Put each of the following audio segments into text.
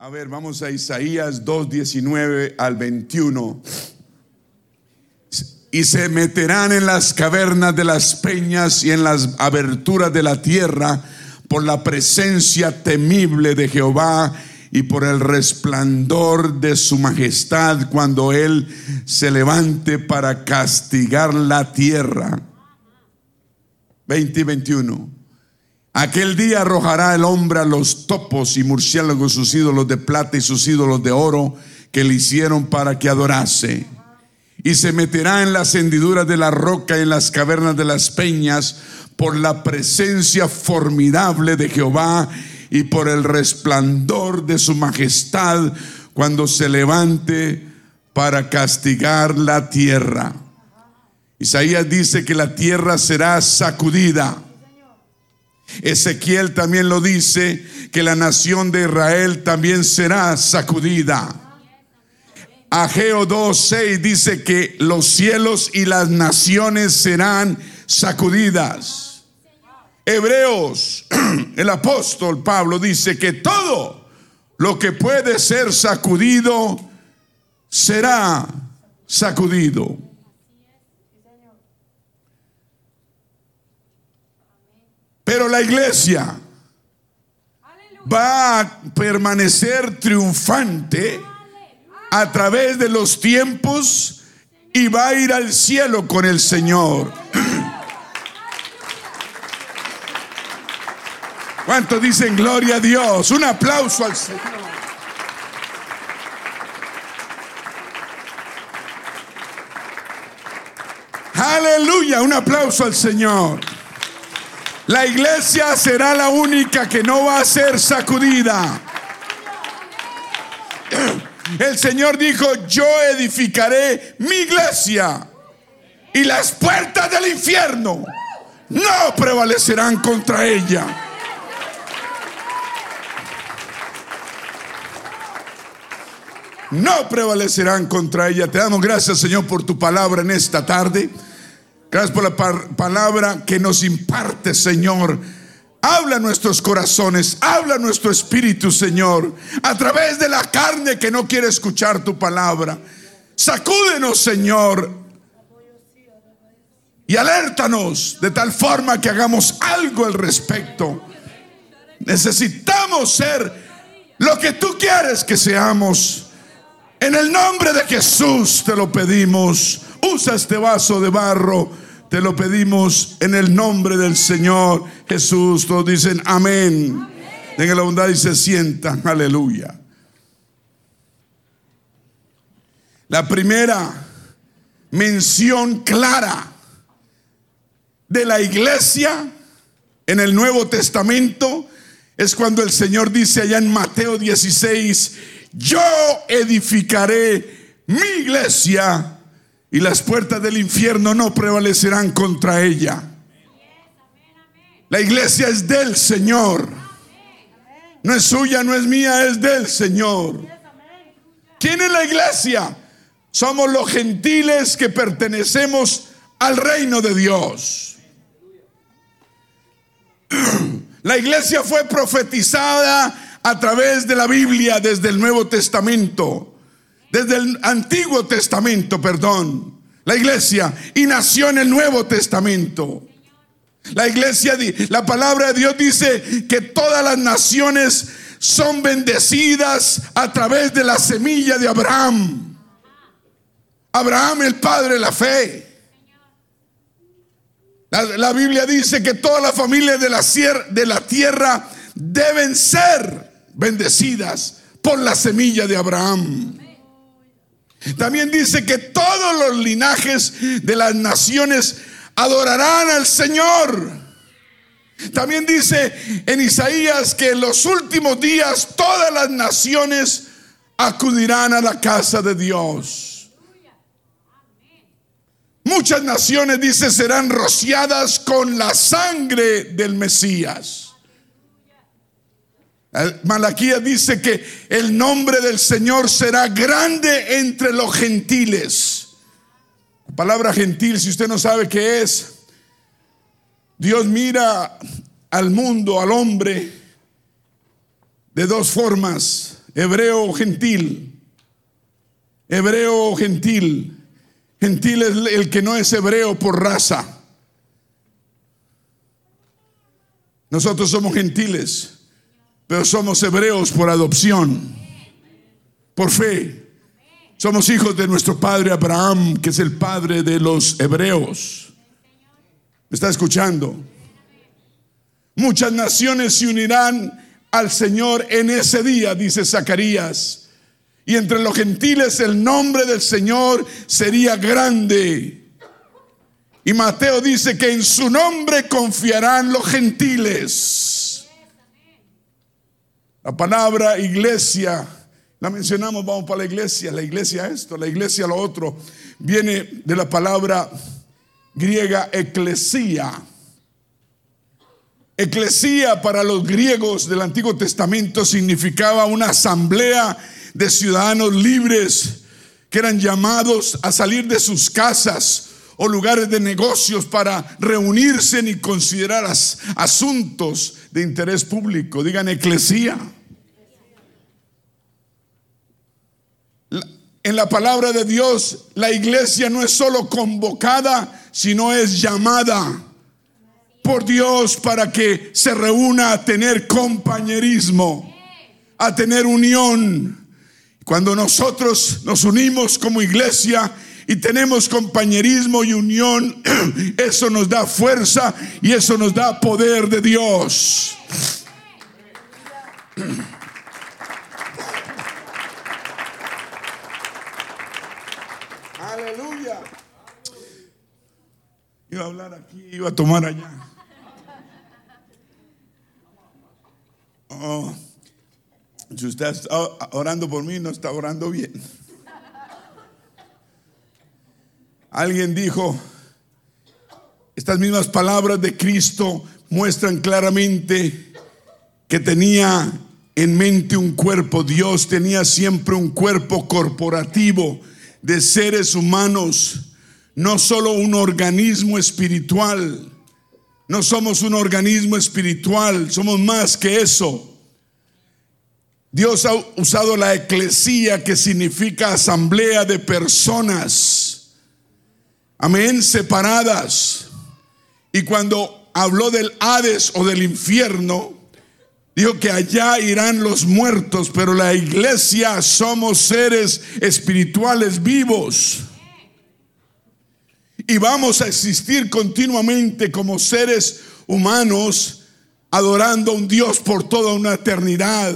A ver, vamos a Isaías 2, 19 al 21. Y se meterán en las cavernas de las peñas y en las aberturas de la tierra por la presencia temible de Jehová y por el resplandor de su majestad cuando Él se levante para castigar la tierra. 20 y 21. Aquel día arrojará el hombre a los topos y murciélagos sus ídolos de plata y sus ídolos de oro que le hicieron para que adorase. Y se meterá en las hendiduras de la roca y en las cavernas de las peñas por la presencia formidable de Jehová y por el resplandor de su majestad cuando se levante para castigar la tierra. Isaías dice que la tierra será sacudida. Ezequiel también lo dice, que la nación de Israel también será sacudida. Ageo 2.6 dice que los cielos y las naciones serán sacudidas. Hebreos, el apóstol Pablo dice que todo lo que puede ser sacudido será sacudido. Pero la iglesia va a permanecer triunfante a través de los tiempos y va a ir al cielo con el Señor. ¿Cuántos dicen gloria a Dios? Un aplauso al Señor. Aleluya, un aplauso al Señor. La iglesia será la única que no va a ser sacudida. El Señor dijo, yo edificaré mi iglesia y las puertas del infierno no prevalecerán contra ella. no prevalecerán contra ella. Te damos gracias, Señor, por tu palabra en esta tarde. Gracias por la palabra que nos imparte, Señor. Habla nuestros corazones, habla nuestro espíritu, Señor, a través de la carne que no quiere escuchar tu palabra. Sacúdenos, Señor, y alértanos de tal forma que hagamos algo al respecto. Necesitamos ser lo que tú quieres que seamos. En el nombre de Jesús te lo pedimos. Usa este vaso de barro. Te lo pedimos en el nombre del Señor Jesús. Todos dicen amén. En la bondad y se sientan. Aleluya. La primera mención clara de la iglesia en el Nuevo Testamento es cuando el Señor dice allá en Mateo 16, yo edificaré mi iglesia y las puertas del infierno no prevalecerán contra ella. La iglesia es del Señor. No es suya, no es mía, es del Señor. ¿Quién es la iglesia? Somos los gentiles que pertenecemos al reino de Dios. La iglesia fue profetizada a través de la Biblia desde el Nuevo Testamento, desde el Antiguo Testamento, perdón, la iglesia, y nació en el Nuevo Testamento. La iglesia, la palabra de Dios dice que todas las naciones son bendecidas a través de la semilla de Abraham. Abraham, el padre de la fe. La, Biblia dice que todas las familias de la, de la tierra deben ser bendecidas por la semilla de Abraham. También dice que todos los linajes de las naciones adorarán al Señor. También dice en Isaías que en los últimos días todas las naciones acudirán a la casa de Dios. Muchas naciones, dice, serán rociadas con la sangre del Mesías. Malaquías dice que el nombre del Señor será grande entre los gentiles. La palabra gentil, si usted no sabe qué es, Dios mira al mundo, al hombre, de dos formas. hebreo o gentil. Hebreo o gentil. Gentil es el que no es hebreo por raza. Nosotros somos gentiles, pero somos hebreos por adopción, por fe. Somos hijos de nuestro padre Abraham, que es el padre de los hebreos. ¿Me está escuchando? Muchas naciones se unirán al Señor en ese día, dice Zacarías. Y entre los gentiles el nombre del Señor sería grande. Y Mateo dice que en su nombre confiarán los gentiles. La palabra iglesia, la mencionamos, vamos para la iglesia, la iglesia esto, la iglesia lo otro, viene de la palabra griega eclesía. Eclesía para los griegos del Antiguo Testamento significaba una asamblea de ciudadanos libres que eran llamados a salir de sus casas o lugares de negocios para reunirse y considerar asuntos de interés público. Digan eclesía. En la palabra de Dios, la iglesia no es solo convocada, sino es llamada por Dios para que se reúna a tener compañerismo, a tener unión. Cuando nosotros nos unimos como iglesia, y tenemos compañerismo y unión, eso nos da fuerza y eso nos da poder de Dios. Aleluya. Iba a hablar aquí, iba a tomar allá. Oh, si usted está orando por mí, no está orando bien. Alguien dijo, estas mismas palabras de Cristo muestran claramente que tenía en mente un cuerpo. Dios tenía siempre un cuerpo corporativo de seres humanos, no solo un organismo espiritual. No somos un organismo espiritual, somos más que eso. Dios ha usado la eclesía que significa asamblea de personas amén, separadas. Y cuando habló del Hades o del infierno, dijo que allá irán los muertos, pero la iglesia somos seres espirituales vivos. Y vamos a existir continuamente como seres humanos adorando a un Dios por toda una eternidad.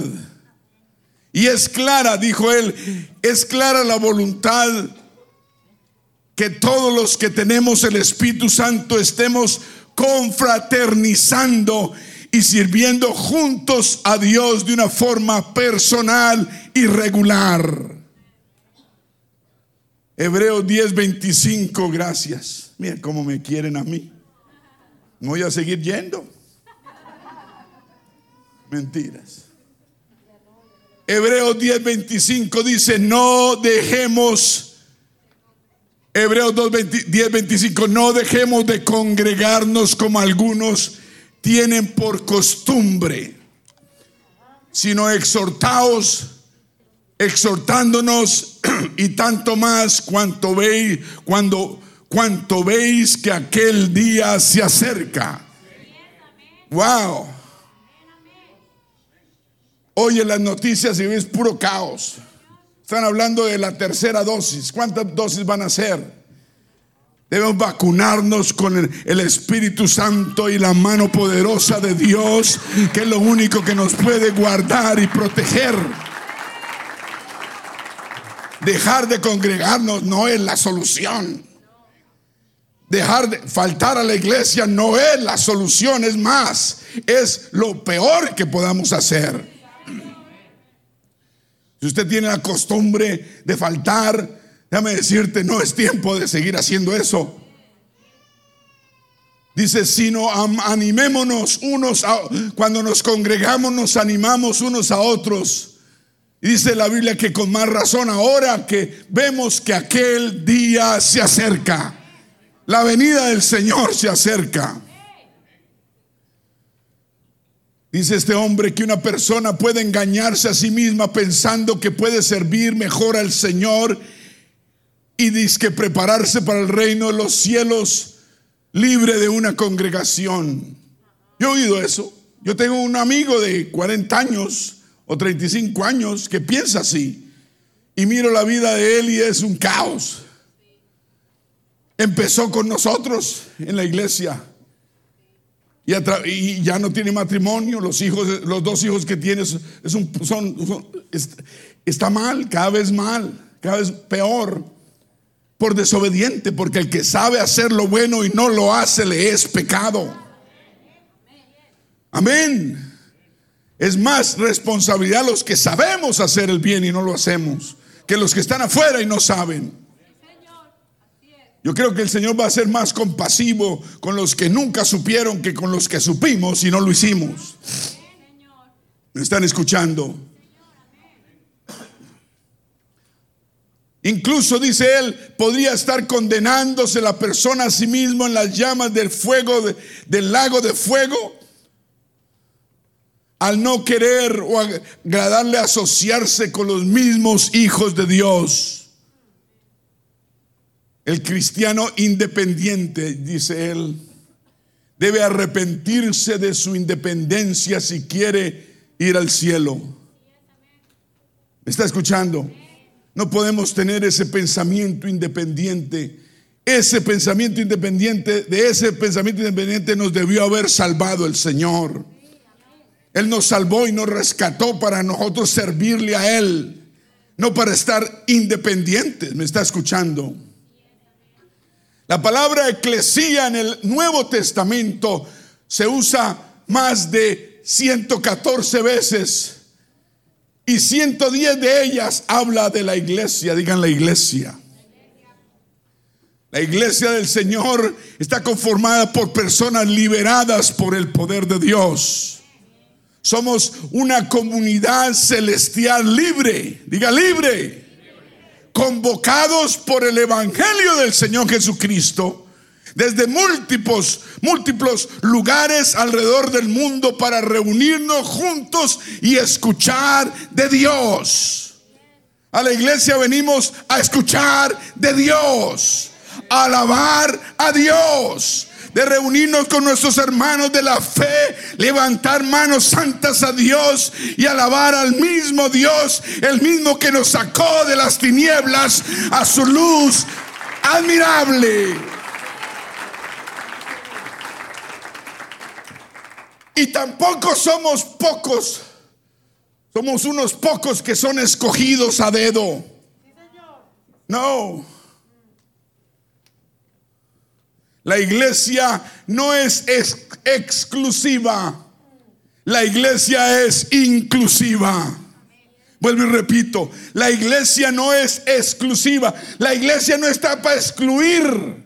Y es clara, dijo él, es clara la voluntad que todos los que tenemos el Espíritu Santo estemos confraternizando y sirviendo juntos a Dios de una forma personal y regular. Hebreos 10:25, gracias. Miren cómo me quieren a mí. Voy a seguir yendo. Mentiras. Hebreos 10:25 dice, no dejemos Hebreos 10, 25, no dejemos de congregarnos como algunos tienen por costumbre, sino exhortaos, exhortándonos y tanto más cuanto veis, cuando, cuanto veis que aquel día se acerca. Wow. Oye las noticias y ves puro caos. Están hablando de la tercera dosis. ¿Cuántas dosis van a ser? Debemos vacunarnos con el, Espíritu Santo y la mano poderosa de Dios, que es lo único que nos puede guardar y proteger. Dejar de congregarnos no es la solución. Dejar de faltar a la iglesia no es la solución, es más, es lo peor que podamos hacer. Si usted tiene la costumbre de faltar, déjame decirte, no es tiempo de seguir haciendo eso. Dice, sino animémonos unos a, cuando nos congregamos, nos animamos unos a otros. Y dice la Biblia que con más razón ahora que vemos que aquel día se acerca, la venida del Señor se acerca. Dice este hombre que una persona puede engañarse a sí misma pensando que puede servir mejor al Señor y dice que prepararse para el reino de los cielos libre de una congregación. Yo he oído eso. Yo tengo un amigo de 40 años o 35 años que piensa así. Y miro la vida de él y es un caos. Empezó con nosotros en la iglesia y, ya no tiene matrimonio, los hijos, los dos hijos que tiene es un, son, está mal, cada vez mal, cada vez peor, por desobediente, porque el que sabe hacer lo bueno y no lo hace le es pecado. Amén. Es más responsabilidad los que sabemos hacer el bien y no lo hacemos, que los que están afuera y no saben. Yo creo que el Señor va a ser más compasivo con los que nunca supieron que con los que supimos y no lo hicimos. ¿Me están escuchando? Incluso, dice él, podría estar condenándose la persona a sí mismo en las llamas del fuego, del lago de fuego, al no querer o agradarle asociarse con los mismos hijos de Dios. El cristiano independiente, dice él, debe arrepentirse de su independencia si quiere ir al cielo. ¿Me está escuchando? No podemos tener ese pensamiento independiente. Ese pensamiento independiente, de ese pensamiento independiente nos debió haber salvado el Señor. Él nos salvó y nos rescató para nosotros servirle a Él, no para estar independientes. ¿Me está escuchando? La palabra eclesía en el Nuevo Testamento se usa más de 114 veces y 110 de ellas habla de la iglesia, digan la iglesia. La iglesia del Señor está conformada por personas liberadas por el poder de Dios. Somos una comunidad celestial libre, diga libre convocados por el Evangelio del Señor Jesucristo desde múltiples, múltiples lugares alrededor del mundo para reunirnos juntos y escuchar de Dios. A la iglesia venimos a escuchar de Dios, a alabar a Dios, de reunirnos con nuestros hermanos de la fe, levantar manos santas a Dios y alabar al mismo Dios, el mismo que nos sacó de las tinieblas a su luz admirable. Y tampoco somos pocos, somos unos pocos que son escogidos a dedo. No. La iglesia no es exclusiva, la iglesia es inclusiva. Vuelvo y repito, la iglesia no es exclusiva, la iglesia no está para excluir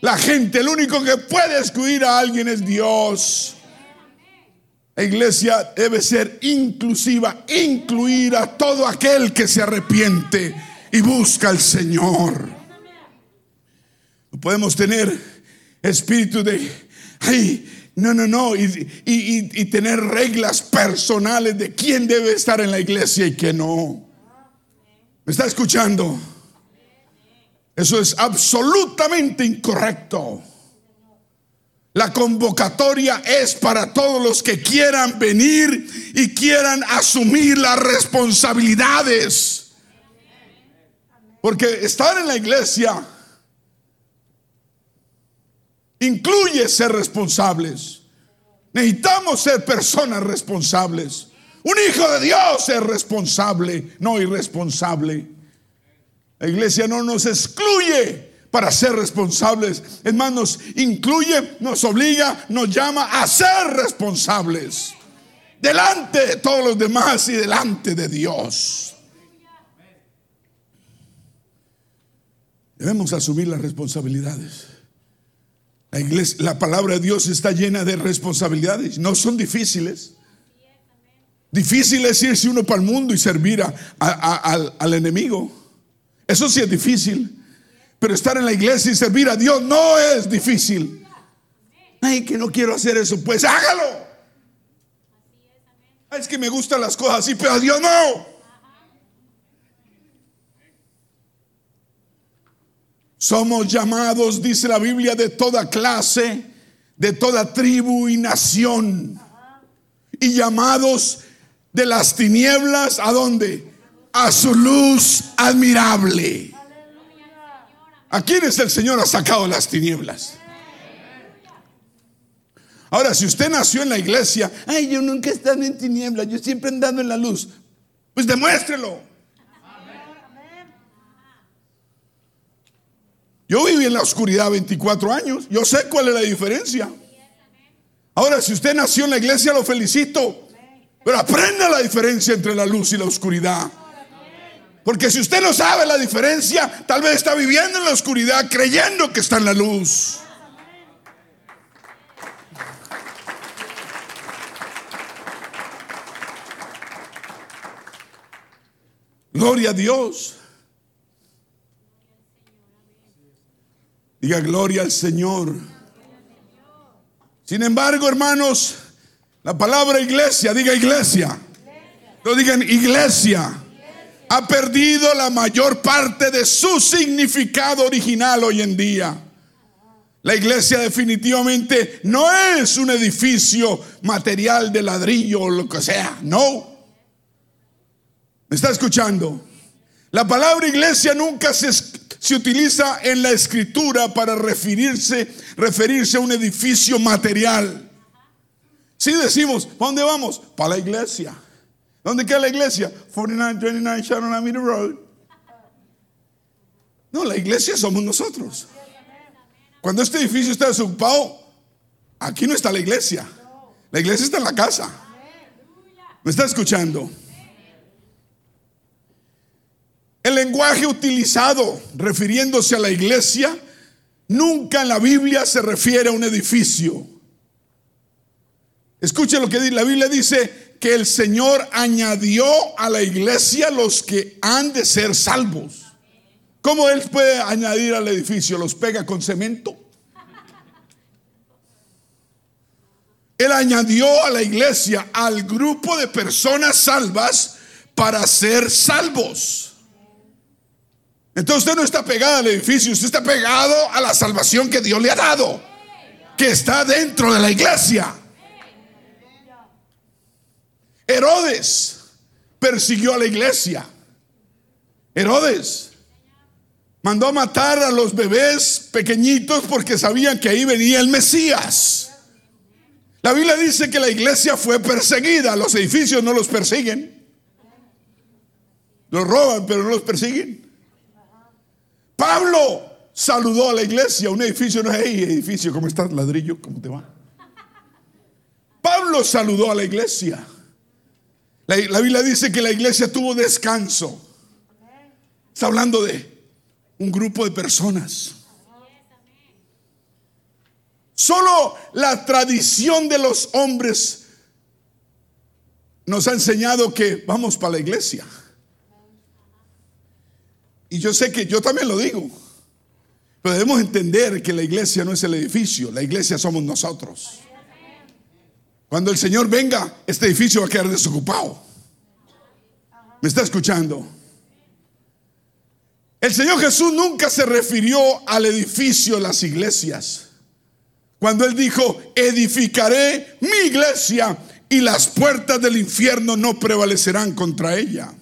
la gente, el único que puede excluir a alguien es Dios. La iglesia debe ser inclusiva, incluir a todo aquel que se arrepiente y busca al Señor. Podemos tener espíritu de, ay, no, no, no, y, tener reglas personales de quién debe estar en la iglesia y quién no. ¿Me está escuchando? Eso es absolutamente incorrecto. La convocatoria es para todos los que quieran venir y quieran asumir las responsabilidades. Porque estar en la iglesia incluye ser responsables. Necesitamos ser personas responsables. Un hijo de Dios es responsable, no irresponsable. La iglesia no nos excluye para ser responsables. Es más, nos incluye, nos obliga, nos llama a ser responsables. Delante de todos los demás y delante de Dios. Debemos asumir las responsabilidades. La, iglesia, la palabra de Dios está llena de responsabilidades. No son difíciles. Difícil es irse uno para el mundo y servir al, al enemigo. Eso sí es difícil. Pero estar en la iglesia y servir a Dios no es difícil. Ay, que no quiero hacer eso. Pues hágalo. Es que me gustan las cosas así, pero a Dios no. Somos llamados, dice la Biblia, de toda clase, de toda tribu y nación. Y llamados de las tinieblas, ¿a dónde? A su luz admirable. ¿A quiénes el Señor ha sacado las tinieblas? Ahora, si usted nació en la iglesia, ay, yo nunca he estado en tinieblas, yo siempre he andado en la luz, pues demuéstrelo. Yo viví en la oscuridad 24 años, yo sé cuál es la diferencia. Ahora, si usted nació en la iglesia, lo felicito, pero aprenda la diferencia entre la luz y la oscuridad. Porque si usted no sabe la diferencia, tal vez está viviendo en la oscuridad creyendo que está en la luz. Gloria a Dios. Diga gloria al Señor. Sin embargo, hermanos, la palabra iglesia, diga iglesia. No digan iglesia. Ha perdido la mayor parte de su significado original hoy en día. La iglesia definitivamente no es un edificio material de ladrillo o lo que sea. No. ¿Me está escuchando? La palabra iglesia nunca se, se utiliza en la escritura para referirse, referirse a un edificio material. Si decimos, ¿para dónde vamos? Para la iglesia. ¿Dónde queda la iglesia? 4929 Sharon Avenue Road. No, la iglesia somos nosotros. Cuando este edificio está desocupado, aquí no está la iglesia. La iglesia está en la casa. ¿Me está escuchando? El lenguaje utilizado refiriéndose a la iglesia nunca en la Biblia se refiere a un edificio. Escuche lo que dice. La Biblia dice que el Señor añadió a la iglesia los que han de ser salvos. ¿Cómo Él puede añadir al edificio? ¿Los pega con cemento? Él añadió a la iglesia al grupo de personas salvas para ser salvos. Entonces usted no está pegado al edificio, usted está pegado a la salvación que Dios le ha dado, que está dentro de la iglesia. Herodes persiguió a la iglesia. Herodes mandó a matar a los bebés pequeñitos porque sabían que ahí venía el Mesías. La Biblia dice que la iglesia fue perseguida, los edificios no los persiguen. Los roban, pero no los persiguen. Pablo saludó a la iglesia, un edificio no es ahí, edificio, ¿cómo estás, ladrillo? ¿Cómo te va? Pablo saludó a la iglesia. La, la, Biblia dice que la iglesia tuvo descanso. Está hablando de un grupo de personas. Solo la tradición de los hombres nos ha enseñado que vamos para la iglesia. Y yo sé que yo también lo digo. Pero debemos entender que la iglesia no es el edificio, la iglesia somos nosotros. Cuando el Señor venga, este edificio va a quedar desocupado. ¿Me está escuchando? El Señor Jesús nunca se refirió al edificio de las iglesias. Cuando Él dijo, edificaré mi iglesia y las puertas del infierno no prevalecerán contra ella.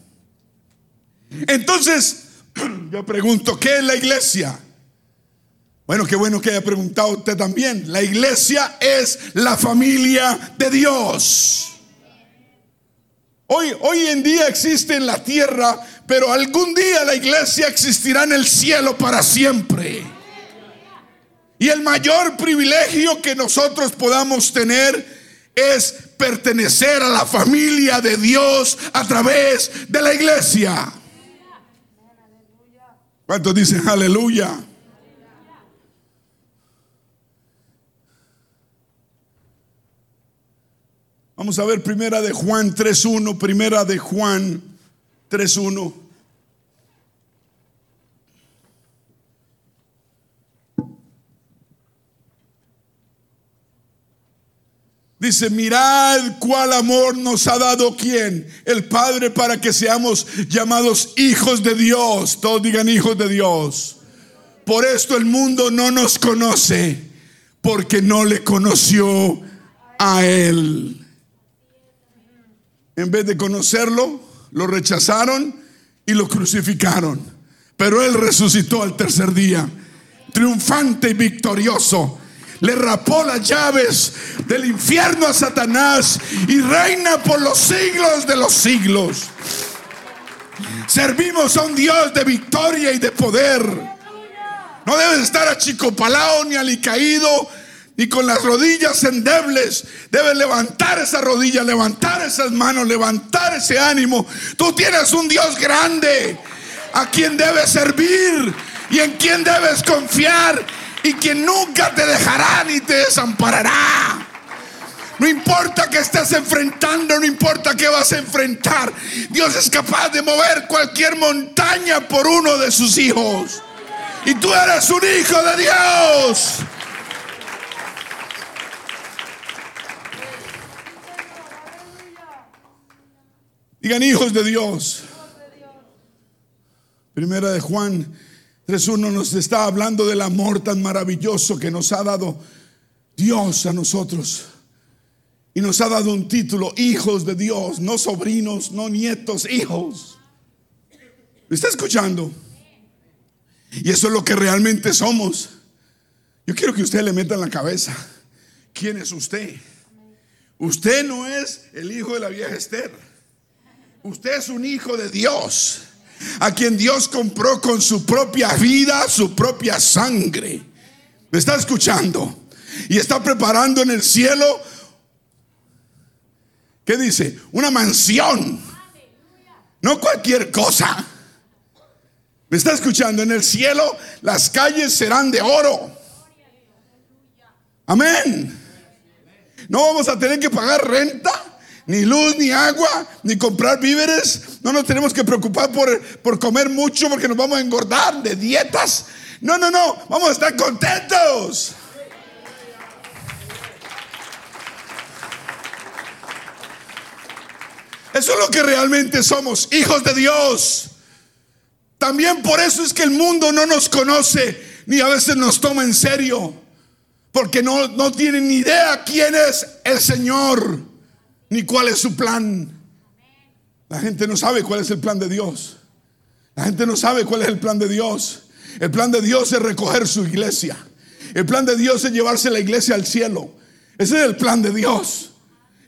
Entonces, yo pregunto, ¿qué es la iglesia? Bueno, qué bueno que haya preguntado usted también. La iglesia es la familia de Dios. Hoy, hoy en día existe en la tierra, pero algún día la iglesia existirá en el cielo para siempre. Y el mayor privilegio que nosotros podamos tener es pertenecer a la familia de Dios a través de la iglesia. ¿Cuántos dicen aleluya? Vamos a ver primera de Juan 3.1, primera de Juan 3.1. Dice, mirad cuál amor nos ha dado quién, el Padre, para que seamos llamados hijos de Dios. Todos digan hijos de Dios. Por esto el mundo no nos conoce, porque no le conoció a Él. En vez de conocerlo, lo rechazaron y lo crucificaron. Pero Él resucitó al tercer día, triunfante y victorioso le rapó las llaves del infierno a Satanás y reina por los siglos de los siglos. Servimos a un Dios de victoria y de poder. No debes estar achicopalado ni alicaído ni con las rodillas endebles. Debes levantar esa rodilla, levantar esas manos, levantar ese ánimo. Tú tienes un Dios grande a quien debes servir y en quien debes confiar y quien nunca te dejará ni te desamparará. No importa que estés enfrentando, no importa que vas a enfrentar. Dios es capaz de mover cualquier montaña por uno de sus hijos. Y tú eres un hijo de Dios. Digan hijos de Dios. Primera de Juan 3.1 nos está hablando del amor tan maravilloso que nos ha dado Dios a nosotros. Y nos ha dado un título, hijos de Dios, no sobrinos, no nietos, hijos. ¿Me está escuchando? Y eso es lo que realmente somos. Yo quiero que usted le meta en la cabeza, ¿quién es usted? Usted no es el hijo de la vieja Esther. Usted es un hijo de Dios a quien Dios compró con su propia vida, su propia sangre. ¿Me está escuchando? Y está preparando en el cielo, ¿qué dice? Una mansión. No cualquier cosa. ¿Me está escuchando? En el cielo las calles serán de oro. Amén. No vamos a tener que pagar renta ni luz, ni agua, ni comprar víveres. No nos tenemos que preocupar por, por comer mucho porque nos vamos a engordar de dietas. No, no, no, vamos a estar contentos. Eso es lo que realmente somos, hijos de Dios. También por eso es que el mundo no nos conoce, ni a veces nos toma en serio, porque no, no tienen ni idea quién es el Señor ni cuál es su plan. La gente no sabe cuál es el plan de Dios. La gente no sabe cuál es el plan de Dios. El plan de Dios es recoger su iglesia. El plan de Dios es llevarse la iglesia al cielo. Ese es el plan de Dios.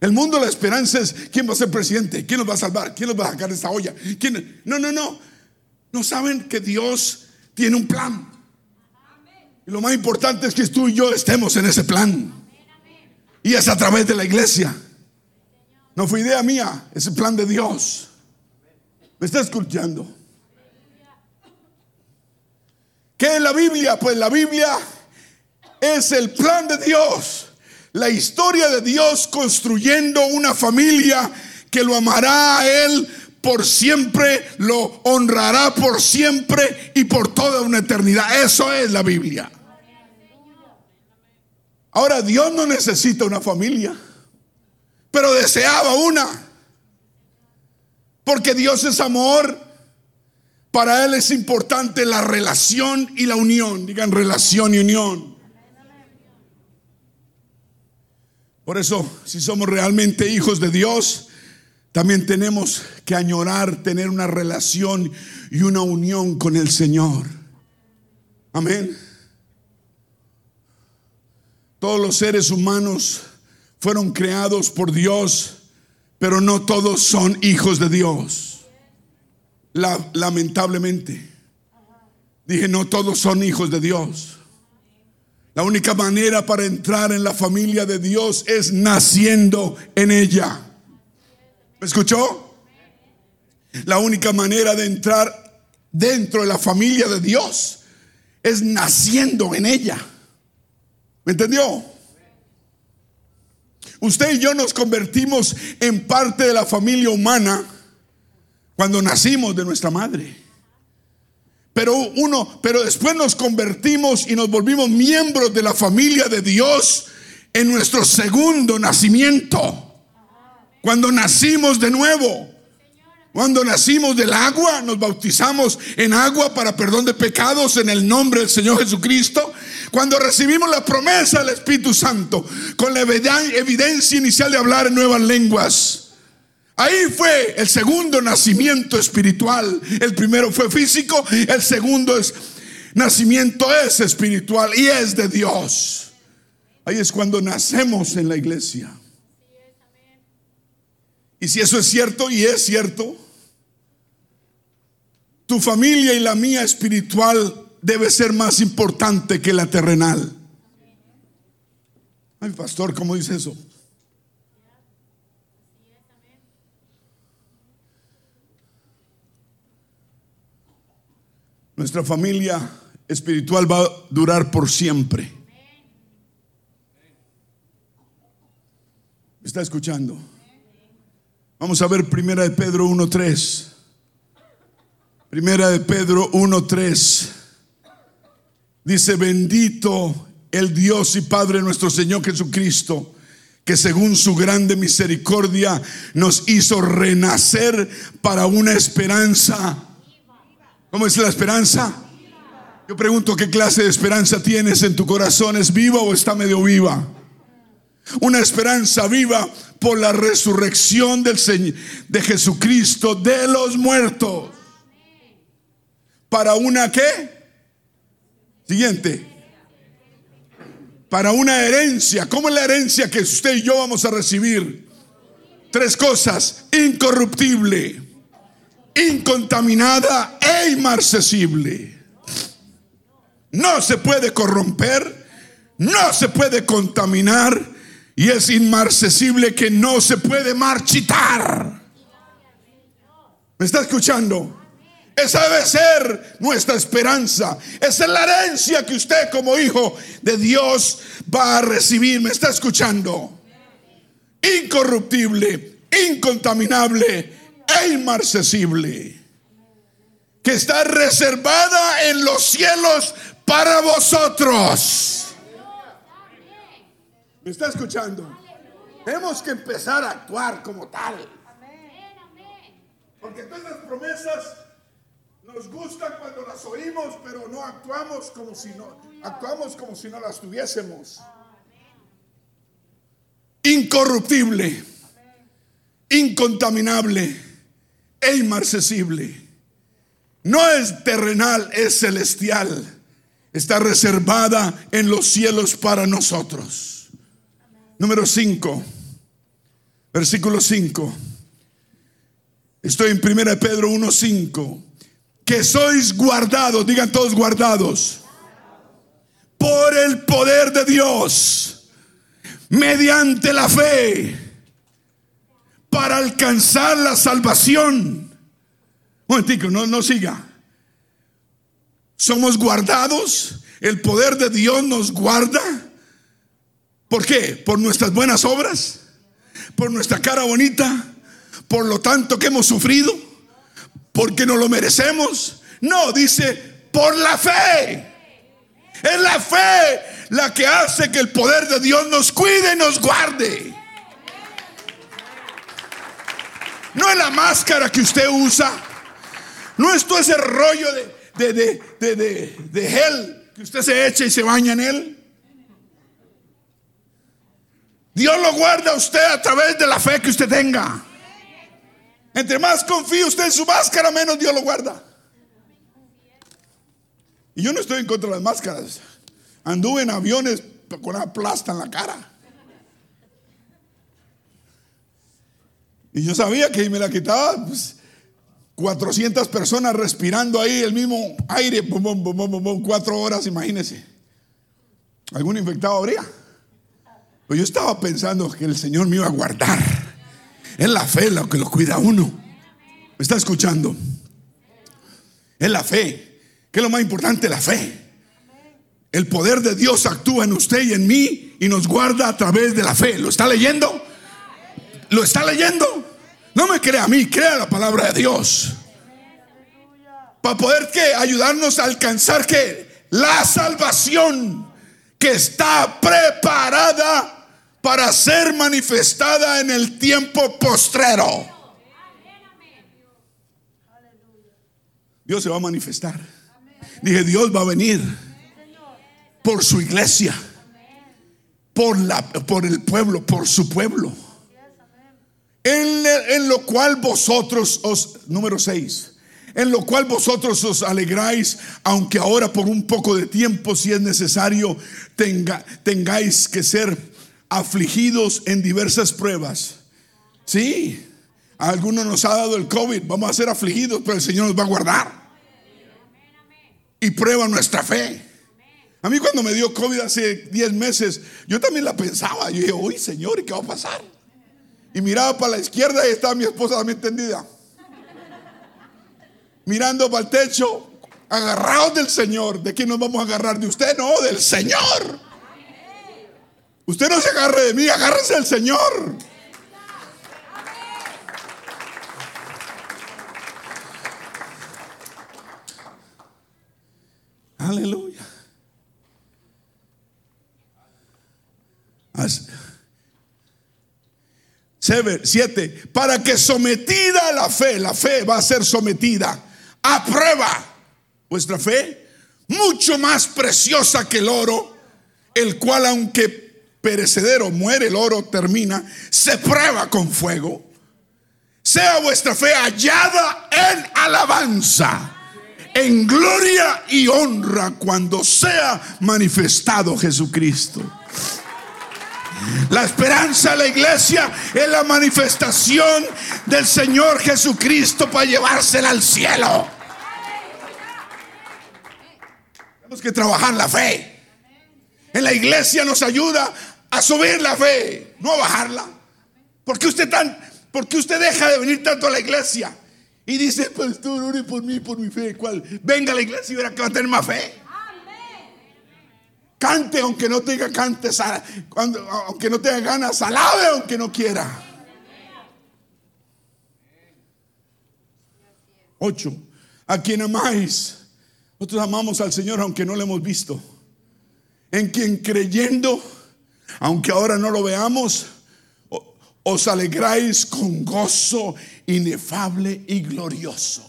El mundo, la esperanza es quién va a ser presidente, quién nos va a salvar, quién nos va a sacar de esta olla. ¿Quién? No, no, no. No saben que Dios tiene un plan. Y lo más importante es que tú y yo estemos en ese plan. Y es a través de la iglesia. No fue idea mía, es el plan de Dios. ¿Me está escuchando? ¿Qué es la Biblia? Pues la Biblia es el plan de Dios. La historia de Dios construyendo una familia que lo amará a Él por siempre, lo honrará por siempre y por toda una eternidad. Eso es la Biblia. Ahora, Dios no necesita una familia pero deseaba una. Porque Dios es amor. Para Él es importante la relación y la unión. Digan relación y unión. Por eso, si somos realmente hijos de Dios, también tenemos que añorar tener una relación y una unión con el Señor. Amén. Todos los seres humanos fueron creados por Dios, pero no todos son hijos de Dios. lamentablemente. Dije, no todos son hijos de Dios. La única manera para entrar en la familia de Dios es naciendo en ella. ¿Me escuchó? La única manera de entrar dentro de la familia de Dios es naciendo en ella. ¿Me entendió? Usted y yo nos convertimos en parte de la familia humana cuando nacimos de nuestra madre. Pero uno, pero después nos convertimos y nos volvimos miembros de la familia de Dios en nuestro segundo nacimiento. Cuando nacimos de nuevo. Cuando nacimos del agua, nos bautizamos en agua para perdón de pecados en el nombre del Señor Jesucristo. Cuando recibimos la promesa del Espíritu Santo con la evidencia inicial de hablar en nuevas lenguas. Ahí fue el segundo nacimiento espiritual. El primero fue físico, el segundo es nacimiento es espiritual y es de Dios. Ahí es cuando nacemos en la iglesia. Y si eso es cierto y es cierto, tu familia y la mía espiritual debe ser más importante que la terrenal. Ay, pastor, ¿cómo dice eso? Nuestra familia espiritual va a durar por siempre. ¿Me está escuchando? Vamos a ver Primera de Pedro 1.3. Primera de Pedro 1.3. Dice, bendito el Dios y Padre nuestro Señor Jesucristo, que según su grande misericordia nos hizo renacer para una esperanza ¿Cómo es la esperanza? Yo pregunto qué clase de esperanza tienes en tu corazón. ¿Es viva o está medio viva? Una esperanza viva por la resurrección del Señor, de Jesucristo de los muertos. ¿Para una qué? Siguiente. Para una herencia. ¿Cómo es la herencia que usted y yo vamos a recibir? Tres cosas. Incorruptible incontaminada e inmarcesible. No se puede corromper, no se puede contaminar y es inmarcesible que no se puede marchitar. ¿Me está escuchando? Esa debe ser nuestra esperanza. Esa es la herencia que usted como hijo de Dios va a recibir. ¿Me está escuchando? Incorruptible, incontaminable e inmarcesible, que está reservada en los cielos para vosotros. ¿Me está escuchando? Tenemos que empezar a actuar como tal. Porque todas las promesas nos gustan cuando las oímos, pero no actuamos como si no actuamos como si no las tuviésemos. Incorruptible, incontaminable e inmarcesible. No es terrenal, es celestial. Está reservada en los cielos para nosotros. Número 5, versículo 5. Estoy en 1 Pedro 1:5. Que sois guardados, digan todos guardados, por el poder de Dios, mediante la fe para alcanzar la salvación. Un momentico, no, no siga. Somos guardados, el poder de Dios nos guarda. ¿Por qué? Por nuestras buenas obras, por nuestra cara bonita, por lo tanto que hemos sufrido, porque no lo merecemos. No, dice, por la fe. Es la fe la que hace que el poder de Dios nos cuide y nos guarde. No es la máscara que usted usa. No es todo ese rollo de, de, de, gel que usted se echa y se baña en él. Dios lo guarda a usted a través de la fe que usted tenga. Entre más confíe usted en su máscara, menos Dios lo guarda. Y yo no estoy en contra de las máscaras. Anduve en aviones con una plasta en la cara. Y yo sabía que me la quitaba, 400 pues, personas respirando ahí el mismo aire, cuatro horas, imagínense. ¿Algún infectado habría? Pues yo estaba pensando que el Señor me iba a guardar. Es la fe lo que lo cuida a uno. ¿Me está escuchando? Es la fe. ¿Qué es lo más importante? La fe. El poder de Dios actúa en usted y en mí y nos guarda a través de la fe. ¿Lo está leyendo? ¿Lo está leyendo? No me crea a mí, crea la palabra de Dios. Para poder que ayudarnos a alcanzar que la salvación que está preparada para ser manifestada en el tiempo postrero. Dios se va a manifestar. Dije, Dios va a venir por su iglesia, por, la, por el pueblo, por su pueblo. En, en lo cual vosotros os, número 6, en lo cual vosotros os alegráis, aunque ahora por un poco de tiempo, si es necesario, tenga, tengáis que ser afligidos en diversas pruebas. Sí, a algunos nos ha dado el COVID, vamos a ser afligidos, pero el Señor nos va a guardar. Y prueba nuestra fe. A mí cuando me dio COVID hace 10 meses, yo también la pensaba. Yo dije, uy Señor, ¿y qué va a pasar? Y miraba para la izquierda y estaba mi esposa también tendida. Mirando para el techo, agarrados del Señor. ¿De quién nos vamos a agarrar? ¿De usted? No, del Señor. Usted no se agarre de mí, agárrese del Señor. Aleluya. Siete, para que sometida la fe, la fe va a ser sometida a prueba. Vuestra fe, mucho más preciosa que el oro, el cual aunque perecedero muere, el oro termina, se prueba con fuego. Sea vuestra fe hallada en alabanza, en gloria y honra cuando sea manifestado Jesucristo. La esperanza de la iglesia es la manifestación del Señor Jesucristo para llevársela al cielo. Tenemos que trabajar la fe. En la iglesia nos ayuda a subir la fe, no a bajarla. ¿Por qué usted tan, usted deja de venir tanto a la iglesia? Y dice, pastor, ore por mí, por mi fe. ¿Cuál? Venga a la iglesia y verá que va a tener más fe. Cante aunque no tenga cante, cuando, aunque no tenga ganas, alabe aunque no quiera. Ocho. A quien amáis. Nosotros amamos al Señor aunque no lo hemos visto. En quien creyendo, aunque ahora no lo veamos, os alegráis con gozo inefable y glorioso.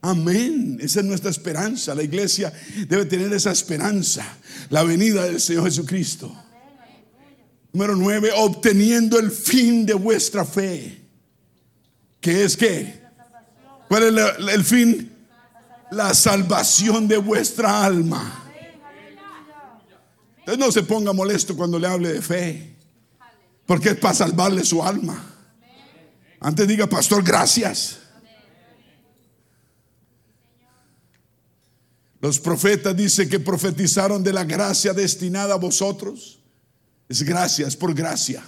Amén. Esa es nuestra esperanza. La iglesia debe tener esa esperanza. La venida del Señor Jesucristo. Número nueve, obteniendo el fin de vuestra fe. ¿Qué es qué? ¿Cuál es el fin? La salvación de vuestra alma. Entonces no se ponga molesto cuando le hable de fe. Porque es para salvarle su alma. Antes diga, pastor, gracias. Los profetas dice que profetizaron de la gracia destinada a vosotros. Es gracia, es por gracia.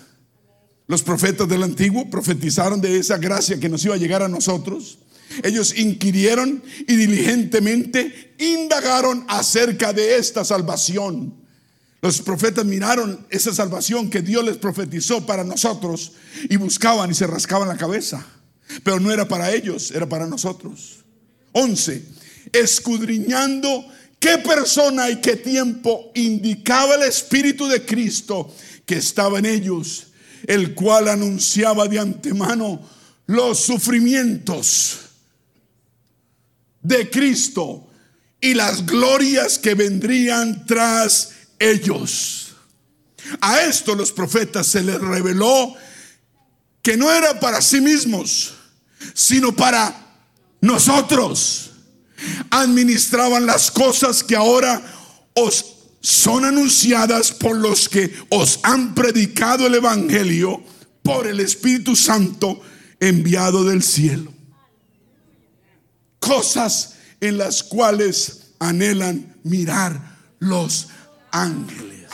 Los profetas del antiguo profetizaron de esa gracia que nos iba a llegar a nosotros. Ellos inquirieron y diligentemente indagaron acerca de esta salvación. Los profetas miraron esa salvación que Dios les profetizó para nosotros y buscaban y se rascaban la cabeza. Pero no era para ellos, era para nosotros. 11 escudriñando qué persona y qué tiempo indicaba el Espíritu de Cristo que estaba en ellos, el cual anunciaba de antemano los sufrimientos de Cristo y las glorias que vendrían tras ellos. A esto los profetas se les reveló que no era para sí mismos, sino para nosotros administraban las cosas que ahora os son anunciadas por los que os han predicado el Evangelio por el Espíritu Santo enviado del cielo. Cosas en las cuales anhelan mirar los ángeles.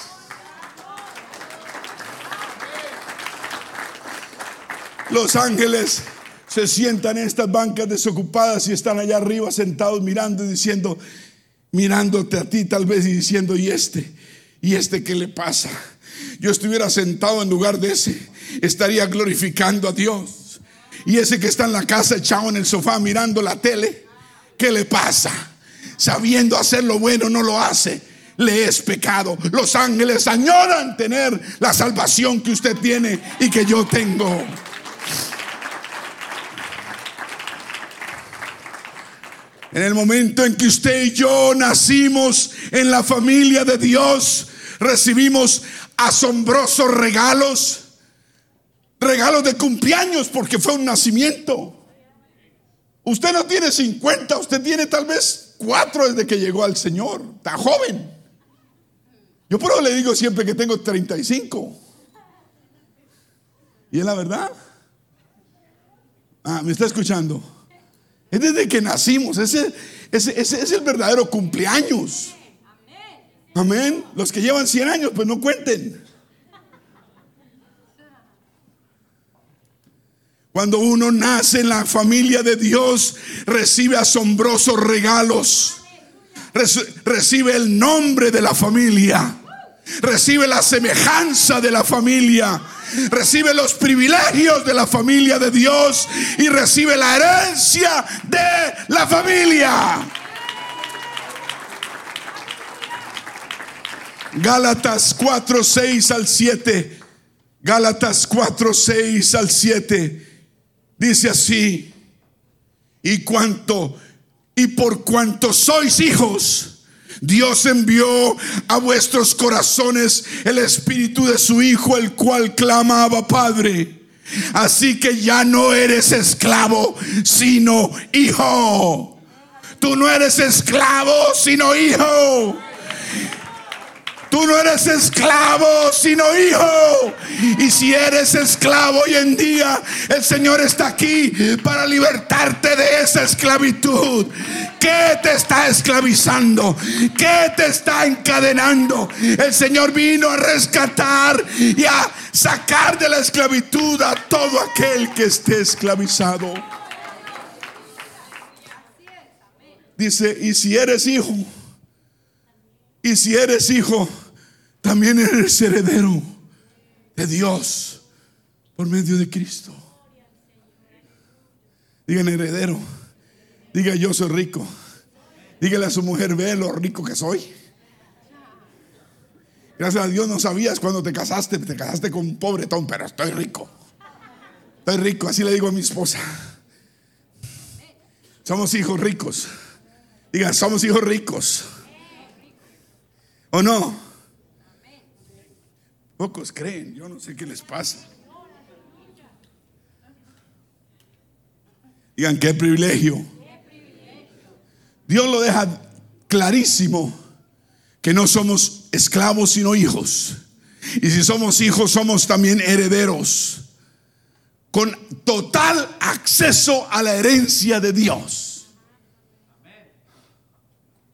Los ángeles se sientan en estas bancas desocupadas y están allá arriba sentados mirando y diciendo, mirándote a ti tal vez y diciendo, ¿y este? ¿Y este qué le pasa? Yo estuviera sentado en lugar de ese, estaría glorificando a Dios. Y ese que está en la casa echado en el sofá mirando la tele, ¿qué le pasa? Sabiendo hacer lo bueno, no lo hace. Le es pecado. Los ángeles añoran tener la salvación que usted tiene y que yo tengo. En el momento en que usted y yo nacimos en la familia de Dios, recibimos asombrosos regalos, regalos de cumpleaños porque fue un nacimiento. Usted no tiene 50, usted tiene tal vez cuatro desde que llegó al Señor. Está joven. Yo por eso le digo siempre que tengo 35. Y es la verdad. Ah, ¿me está escuchando? Es desde que nacimos. Ese, ese, ese es el verdadero cumpleaños. Amén. Los que llevan 100 años, pues no cuenten. Cuando uno nace en la familia de Dios, recibe asombrosos regalos. Recibe el nombre de la familia. Recibe la semejanza de la familia. Recibe los privilegios de la familia de Dios. Y recibe la herencia de la familia. Gálatas 4, 6 al 7. Gálatas 4, 6 al 7. Dice así, y cuanto, y por cuanto sois hijos, Dios envió a vuestros corazones el espíritu de su Hijo, el cual clamaba Padre. Así que ya no eres esclavo, sino hijo. Tú no eres esclavo, sino hijo. Tú no eres esclavo, sino hijo. Y si eres esclavo hoy en día, el Señor está aquí para libertarte de esa esclavitud. ¿Qué te está esclavizando? ¿Qué te está encadenando? El Señor vino a rescatar y a sacar de la esclavitud a todo aquel que esté esclavizado. Dice, y si eres hijo, y si eres hijo, también eres heredero de Dios por medio de Cristo. Digan heredero. Diga yo soy rico. Dígale a su mujer, ve lo rico que soy. Gracias a Dios no sabías cuando te casaste, te casaste con un pobretón, pero estoy rico. Estoy rico, así le digo a mi esposa. Somos hijos ricos. Diga, somos hijos ricos. ¿O no? Pocos creen, yo no sé qué les pasa. Digan, qué privilegio. Dios lo deja clarísimo que no somos esclavos sino hijos. Y si somos hijos, somos también herederos. Con total acceso a la herencia de Dios.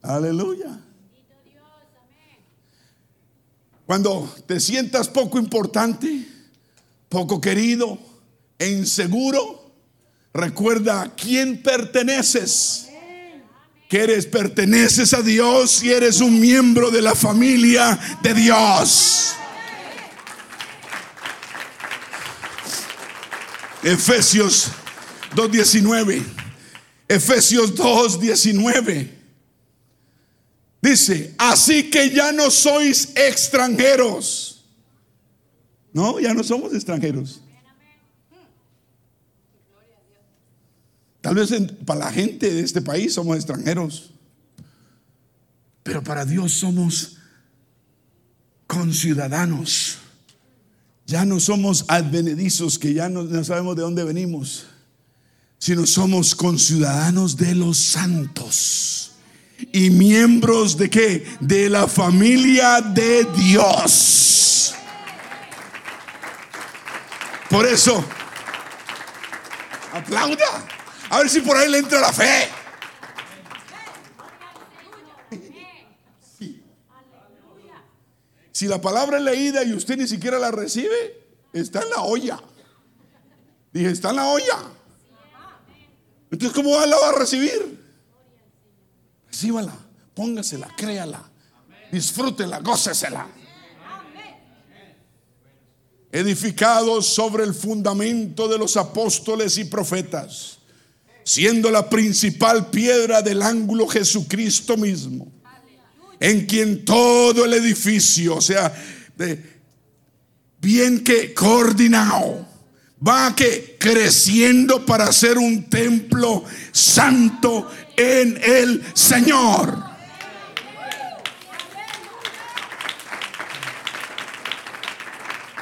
Aleluya. Cuando te sientas poco importante, poco querido e inseguro, recuerda a quién perteneces. Que eres, perteneces a Dios y eres un miembro de la familia de Dios. Efesios 2.19. Efesios 2.19. Dice, así que ya no sois extranjeros. No, ya no somos extranjeros. Tal vez para la gente de este país somos extranjeros. Pero para Dios somos conciudadanos. Ya no somos advenedizos que ya no, no sabemos de dónde venimos, sino somos conciudadanos de los santos y miembros de qué? De la familia de Dios. Por eso, aplauda. A ver si por ahí le entra la fe. Si la palabra es leída y usted ni siquiera la recibe, está en la olla. Dije, está en la olla. Entonces, ¿cómo la va a recibir? Recíbala, póngasela, créala, disfrútela, gócesela. Edificados sobre el fundamento de los apóstoles y profetas, siendo la principal piedra del ángulo Jesucristo mismo en quien todo el edificio, o sea, bien que coordinado, va que creciendo para ser un templo santo en el Señor.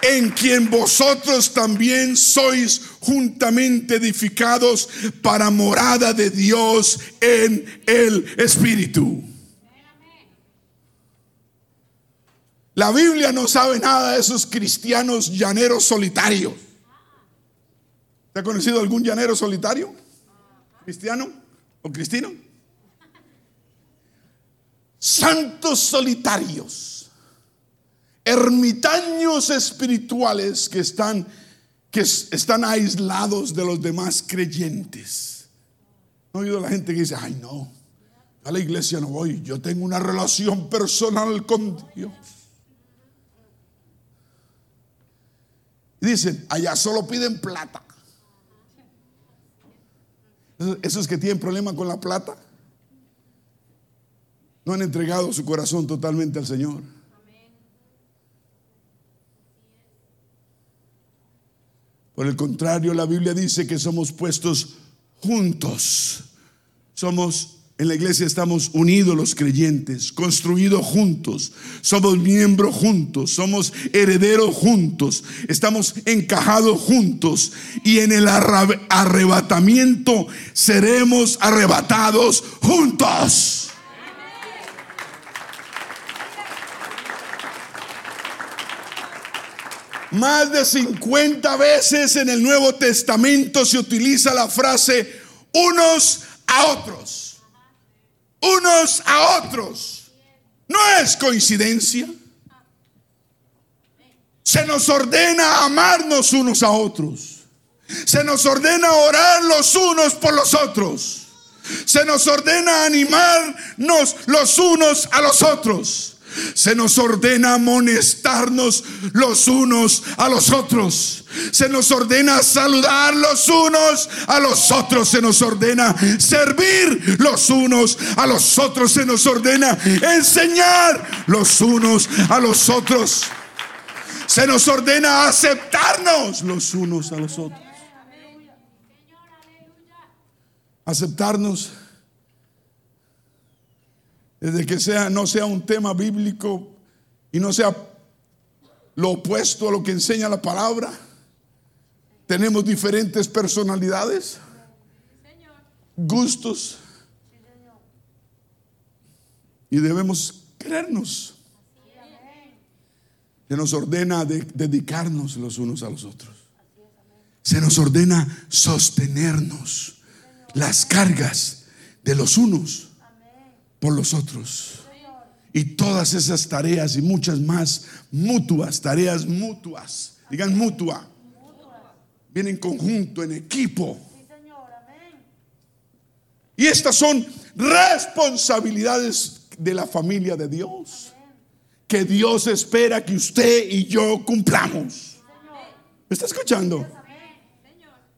en quien vosotros también sois juntamente edificados para morada de Dios en el Espíritu. La Biblia no sabe nada de esos cristianos llaneros solitarios. ¿Te ha conocido algún llanero solitario? ¿Cristiano o cristino? Santos solitarios, ermitaños espirituales que están, que están aislados de los demás creyentes. ¿No he oído la gente que dice, ay no, a la iglesia no voy, yo tengo una relación personal con Dios? dicen, allá solo piden plata. Esos que tienen problema con la plata no han entregado su corazón totalmente al Señor. Por el contrario, la Biblia dice que somos puestos juntos. Somos en la iglesia estamos unidos los creyentes, construidos juntos, somos miembros juntos, somos herederos juntos, estamos encajados juntos. Y en el arrebatamiento seremos arrebatados juntos. Más de 50 veces en el Nuevo Testamento se utiliza la frase unos a otros unos a otros. No es coincidencia. Se nos ordena amarnos unos a otros. Se nos ordena orar los unos por los otros. Se nos ordena animarnos los unos a los otros. Se nos ordena amonestarnos los unos a los otros. Se nos ordena saludar los unos a los otros. Se nos ordena servir los unos a los otros. Se nos ordena enseñar los unos a los otros. Se nos ordena aceptarnos los unos a los otros. Aceptarnos desde que sea, no sea un tema bíblico y no sea lo opuesto a lo que enseña la palabra. Tenemos diferentes personalidades, gustos y debemos creernos. Se nos ordena dedicarnos los unos a los otros. Se nos ordena sostenernos las cargas de los unos por los otros. Y todas esas tareas y muchas más mutuas, tareas mutuas, digan mutua, vienen en conjunto, en equipo. Y estas son responsabilidades de la familia de Dios, que Dios espera que usted y yo cumplamos. ¿Me está escuchando?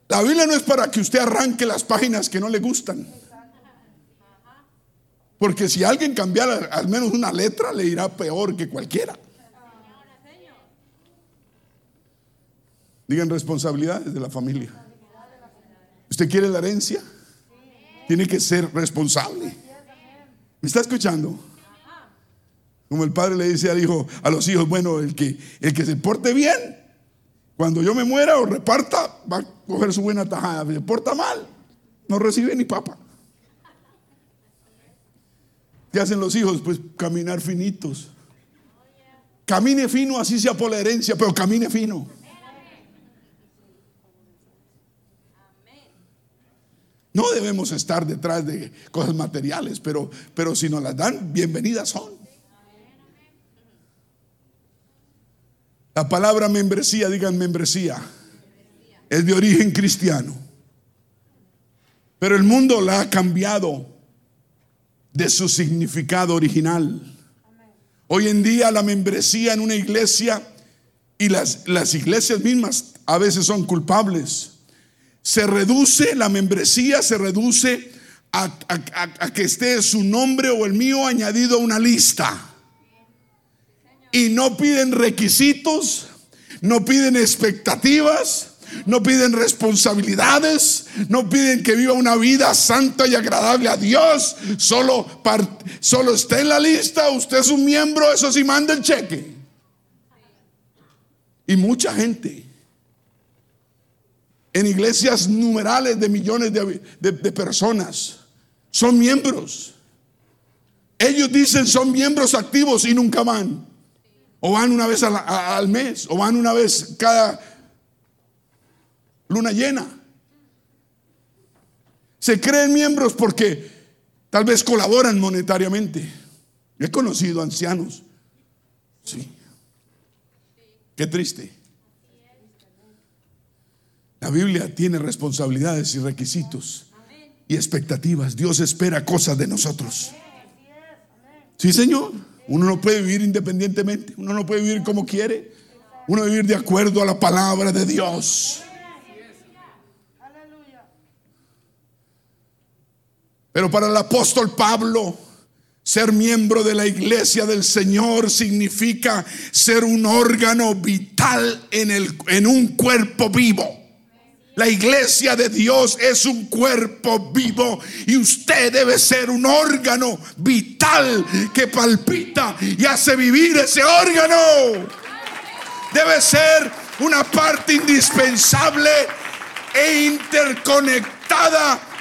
La Biblia no es para que usted arranque las páginas que no le gustan. Porque si alguien cambiara al menos una letra, le irá peor que cualquiera. Digan responsabilidades de la familia. ¿Usted quiere la herencia? Tiene que ser responsable. ¿Me está escuchando? Como el padre le dice al hijo, a los hijos, bueno, el que, el que se porte bien, cuando yo me muera o reparta, va a coger su buena tajada. Si se porta mal, no recibe ni papa. ¿Qué hacen los hijos? Pues caminar finitos. Camine fino, así sea por la herencia, pero camine fino. No debemos estar detrás de cosas materiales, pero, pero si nos las dan, bienvenidas son. La palabra membresía, digan membresía, es de origen cristiano. Pero el mundo la ha cambiado de su significado original. Hoy en día la membresía en una iglesia y las, las iglesias mismas a veces son culpables. Se reduce, la membresía se reduce a, que esté su nombre o el mío añadido a una lista. Y no piden requisitos, no piden expectativas, no piden responsabilidades, no piden que viva una vida santa y agradable a Dios. Solo, solo está en la lista, usted es un miembro, eso sí manda el cheque. Y mucha gente en iglesias numerales de millones de personas son miembros. Ellos dicen son miembros activos y nunca van. O van una vez al mes, o van una vez cada luna llena. Se creen miembros porque tal vez colaboran monetariamente. He conocido ancianos. Sí. Qué triste. La Biblia tiene responsabilidades y requisitos y expectativas. Dios espera cosas de nosotros. Sí, Señor. Uno no puede vivir independientemente. Uno no puede vivir como quiere. Uno vivir de acuerdo a la palabra de Dios. Pero para el apóstol Pablo, ser miembro de la iglesia del Señor significa ser un órgano vital en, el, en un cuerpo vivo. La iglesia de Dios es un cuerpo vivo y usted debe ser un órgano vital que palpita y hace vivir ese órgano. Debe ser una parte indispensable e interconectada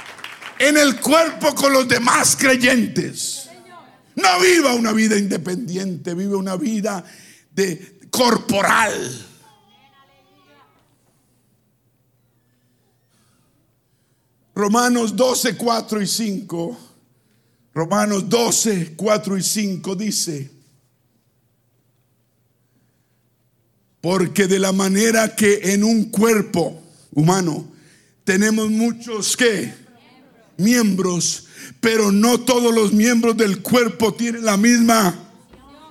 en el cuerpo con los demás creyentes. No viva una vida independiente, vive una vida de corporal. Romanos 12, 4 y 5. Romanos 12, 4 y 5 dice, porque de la manera que en un cuerpo humano tenemos muchos que miembros, pero no todos los miembros del cuerpo tienen la misma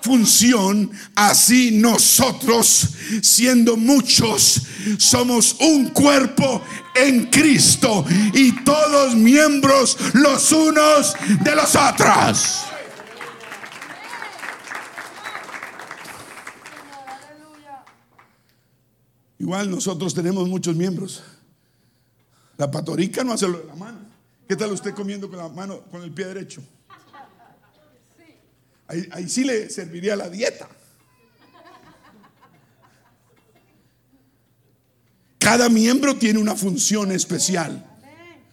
función, así nosotros, siendo muchos, somos un cuerpo en Cristo y todos miembros los unos de los otros. Igual nosotros tenemos muchos miembros. La patorica no hace lo de la mano. ¿Qué tal usted comiendo con la mano, con el pie derecho? Ahí, sí le serviría la dieta. Cada miembro tiene una función especial.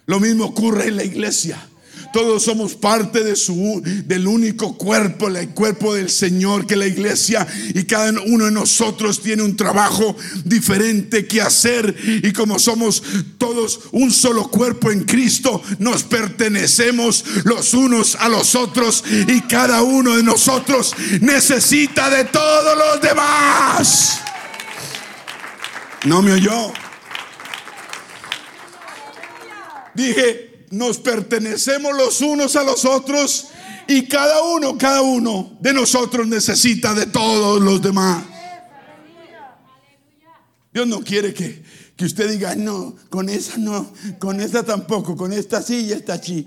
Lo mismo ocurre en la iglesia. Todos somos parte de su, del único cuerpo, el cuerpo del Señor, que la iglesia y cada uno de nosotros tiene un trabajo diferente que hacer. Y como somos todos un solo cuerpo en Cristo, nos pertenecemos los unos a los otros y cada uno de nosotros necesita de todos los demás. ¿No me oyó? Dije, nos pertenecemos los unos a los otros y cada uno, cada uno de nosotros necesita de todos los demás. Dios no quiere que, que usted diga, no, con esa no, con esta tampoco, con esta sí y esta chi.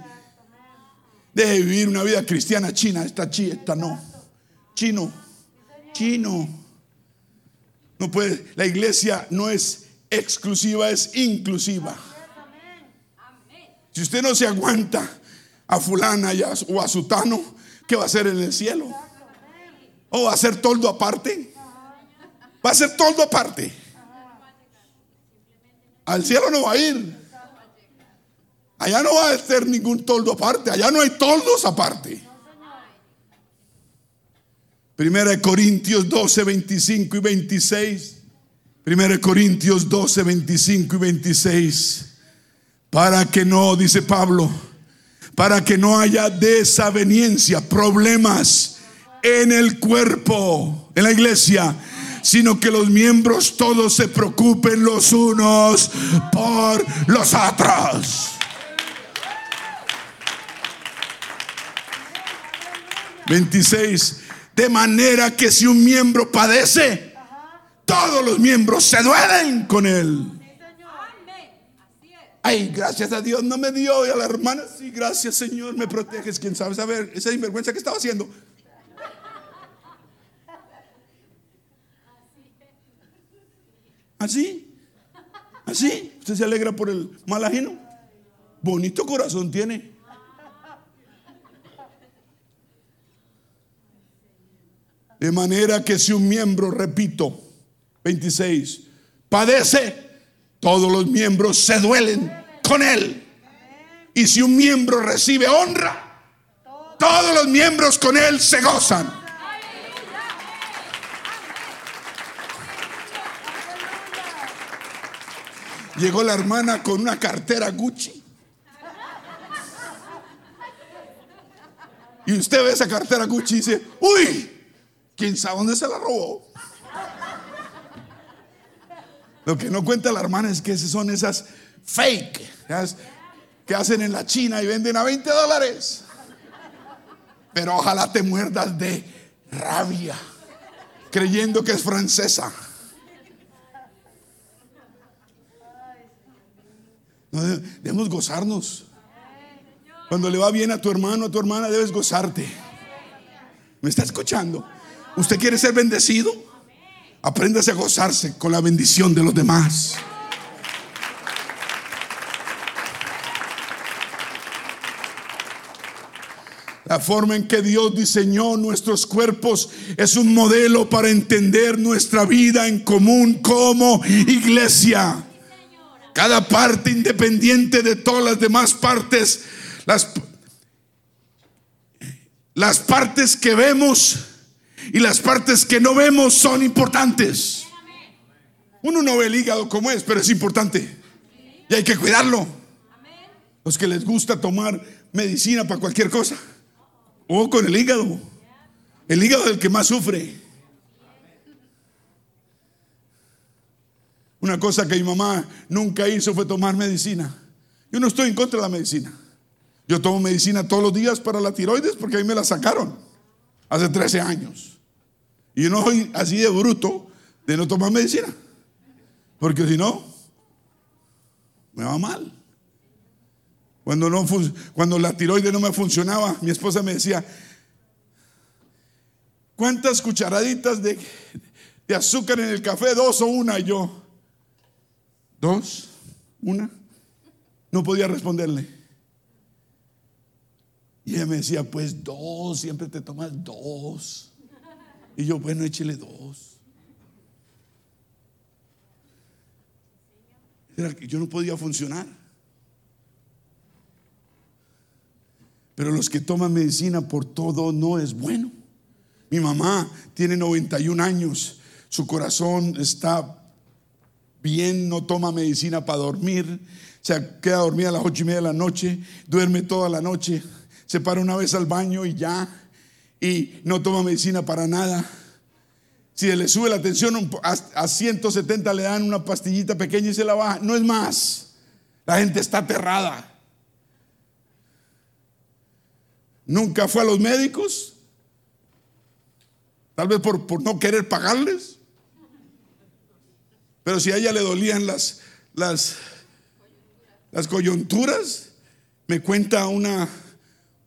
Debe vivir una vida cristiana china, esta chi, esta no. Chino, chino. No puede, la iglesia no es exclusiva, es inclusiva. Si usted no se aguanta a fulana o a sutano, ¿qué va a hacer en el cielo? ¿O va a ser toldo aparte? Va a ser toldo aparte. Al cielo no va a ir. Allá no va a ser ningún toldo aparte. Allá no hay toldos aparte. Primera de Corintios 12, 25 y 26. Primera de Corintios 12, 25 y 26. Para que no, dice Pablo, para que no haya desaveniencia, problemas en el cuerpo, en la iglesia, sino que los miembros todos se preocupen los unos por los otros. 26. De manera que si un miembro padece, todos los miembros se duelen con él. Ay, gracias a Dios no me dio. Y a la hermana, sí, gracias Señor, me proteges. ¿Quién sabe saber esa sinvergüenza que estaba haciendo? Así, así. ¿Usted se alegra por el mal ajeno? Bonito corazón tiene. De manera que si un miembro, repito, 26, padece, todos los miembros se duelen con él. Y si un miembro recibe honra, todos los miembros con él se gozan. Llegó la hermana con una cartera Gucci. Y usted ve esa cartera Gucci y dice, uy, ¿quién sabe dónde se la robó? Lo que no cuenta la hermana es que son esas fake que hacen en la China y venden a 20 dólares. Pero ojalá te muerdas de rabia, creyendo que es francesa. debemos gozarnos. Cuando le va bien a tu hermano, a tu hermana, debes gozarte. ¿Me está escuchando? ¿Usted quiere ser bendecido? Apréndase a gozarse con la bendición de los demás. La forma en que Dios diseñó nuestros cuerpos es un modelo para entender nuestra vida en común como iglesia. Cada parte independiente de todas las demás partes, las, las partes que vemos y las partes que no vemos son importantes. Uno no ve el hígado como es, pero es importante. Y hay que cuidarlo. Los que les gusta tomar medicina para cualquier cosa. O con el hígado. El hígado es el que más sufre. Una cosa que mi mamá nunca hizo fue tomar medicina. Yo no estoy en contra de la medicina. Yo tomo medicina todos los días para la tiroides porque a mí me la sacaron hace 13 años. Y yo no soy así de bruto de no tomar medicina. Porque si no, me va mal. Cuando, no, cuando la tiroides no me funcionaba, mi esposa me decía, ¿cuántas cucharaditas de, de azúcar en el café? ¿Dos o una? Y yo, ¿dos? ¿Una? No podía responderle. Y ella me decía, pues dos, siempre te tomas dos. Y yo, bueno, échele dos. Yo no podía funcionar. Pero los que toman medicina por todo no es bueno. Mi mamá tiene 91 años, su corazón está bien, no toma medicina para dormir, se queda dormida a las ocho y media de la noche, duerme toda la noche, se para una vez al baño y ya, y no toma medicina para nada. Si le sube la tensión a 170 le dan una pastillita pequeña y se la baja, no es más. La gente está aterrada. Nunca fue a los médicos, tal vez por, por no querer pagarles. Pero si a ella le dolían las, las, las coyunturas, me cuenta una,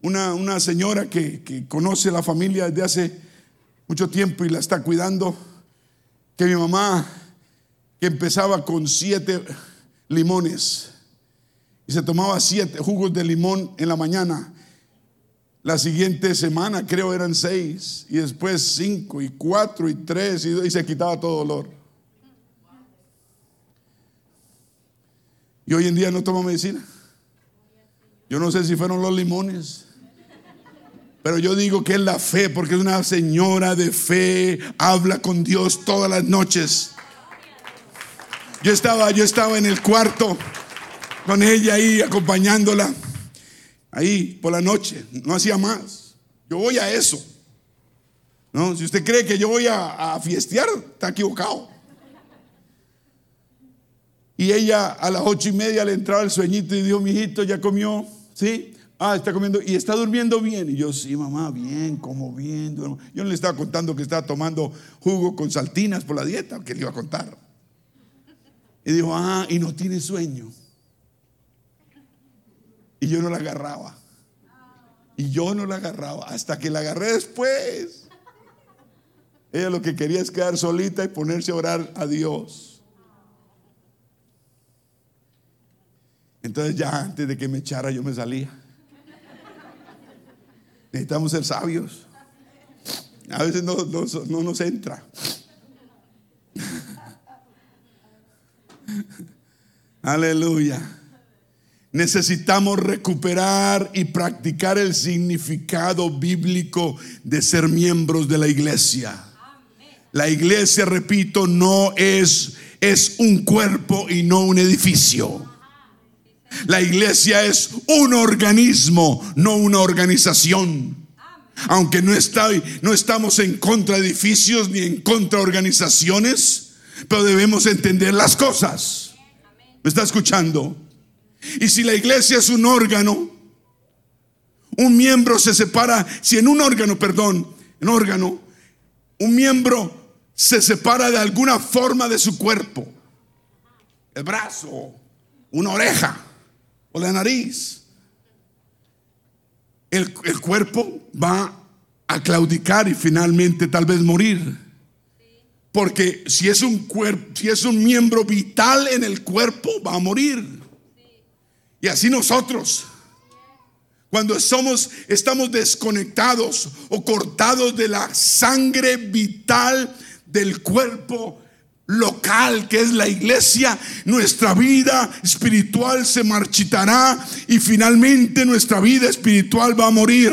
una, una señora que, que, conoce la familia desde hace mucho tiempo y la está cuidando, que mi mamá, que empezaba con siete limones y se tomaba siete jugos de limón en la mañana, la siguiente semana creo eran seis y después cinco y cuatro y tres y, y se quitaba todo dolor. Y hoy en día no toma medicina. Yo no sé si fueron los limones. Pero yo digo que es la fe, porque es una señora de fe, habla con Dios todas las noches. Yo estaba, yo estaba en el cuarto con ella ahí acompañándola, ahí por la noche, no hacía más. Yo voy a eso. No, si usted cree que yo voy a, a fiestear, está equivocado. Y ella a las ocho y media le entraba el sueñito y dijo, mi hijito, ¿ya comió? ¿Sí? Ah, está comiendo y está durmiendo bien. Y yo, sí, mamá, bien, como bien. Yo no le estaba contando que estaba tomando jugo con saltinas por la dieta, que le iba a contar. Y dijo, ah, y no tiene sueño. Y yo no la agarraba. Y yo no la agarraba. Hasta que la agarré después. Ella lo que quería es quedar solita y ponerse a orar a Dios. Entonces ya antes de que me echara yo me salía. Necesitamos ser sabios. A veces no, no nos entra. Aleluya. Necesitamos recuperar y practicar el significado bíblico de ser miembros de la iglesia. La iglesia, repito, no es es un cuerpo y no un edificio. La iglesia es un organismo, no una organización. Aunque no, está, no estamos en contra de edificios ni en contra de organizaciones, pero debemos entender las cosas. ¿Me está escuchando? Y si la iglesia es un órgano, un miembro se separa, si en un órgano, perdón, en órgano, un miembro se separa de alguna forma de su cuerpo, el brazo, una oreja o la nariz, el, el cuerpo va a claudicar y finalmente tal vez morir. Porque si es un cuerpo, si es un miembro vital en el cuerpo, va a morir. Y así nosotros, cuando somos, estamos desconectados o cortados de la sangre vital del cuerpo local que es la iglesia, nuestra vida espiritual se marchitará y finalmente nuestra vida espiritual va a morir.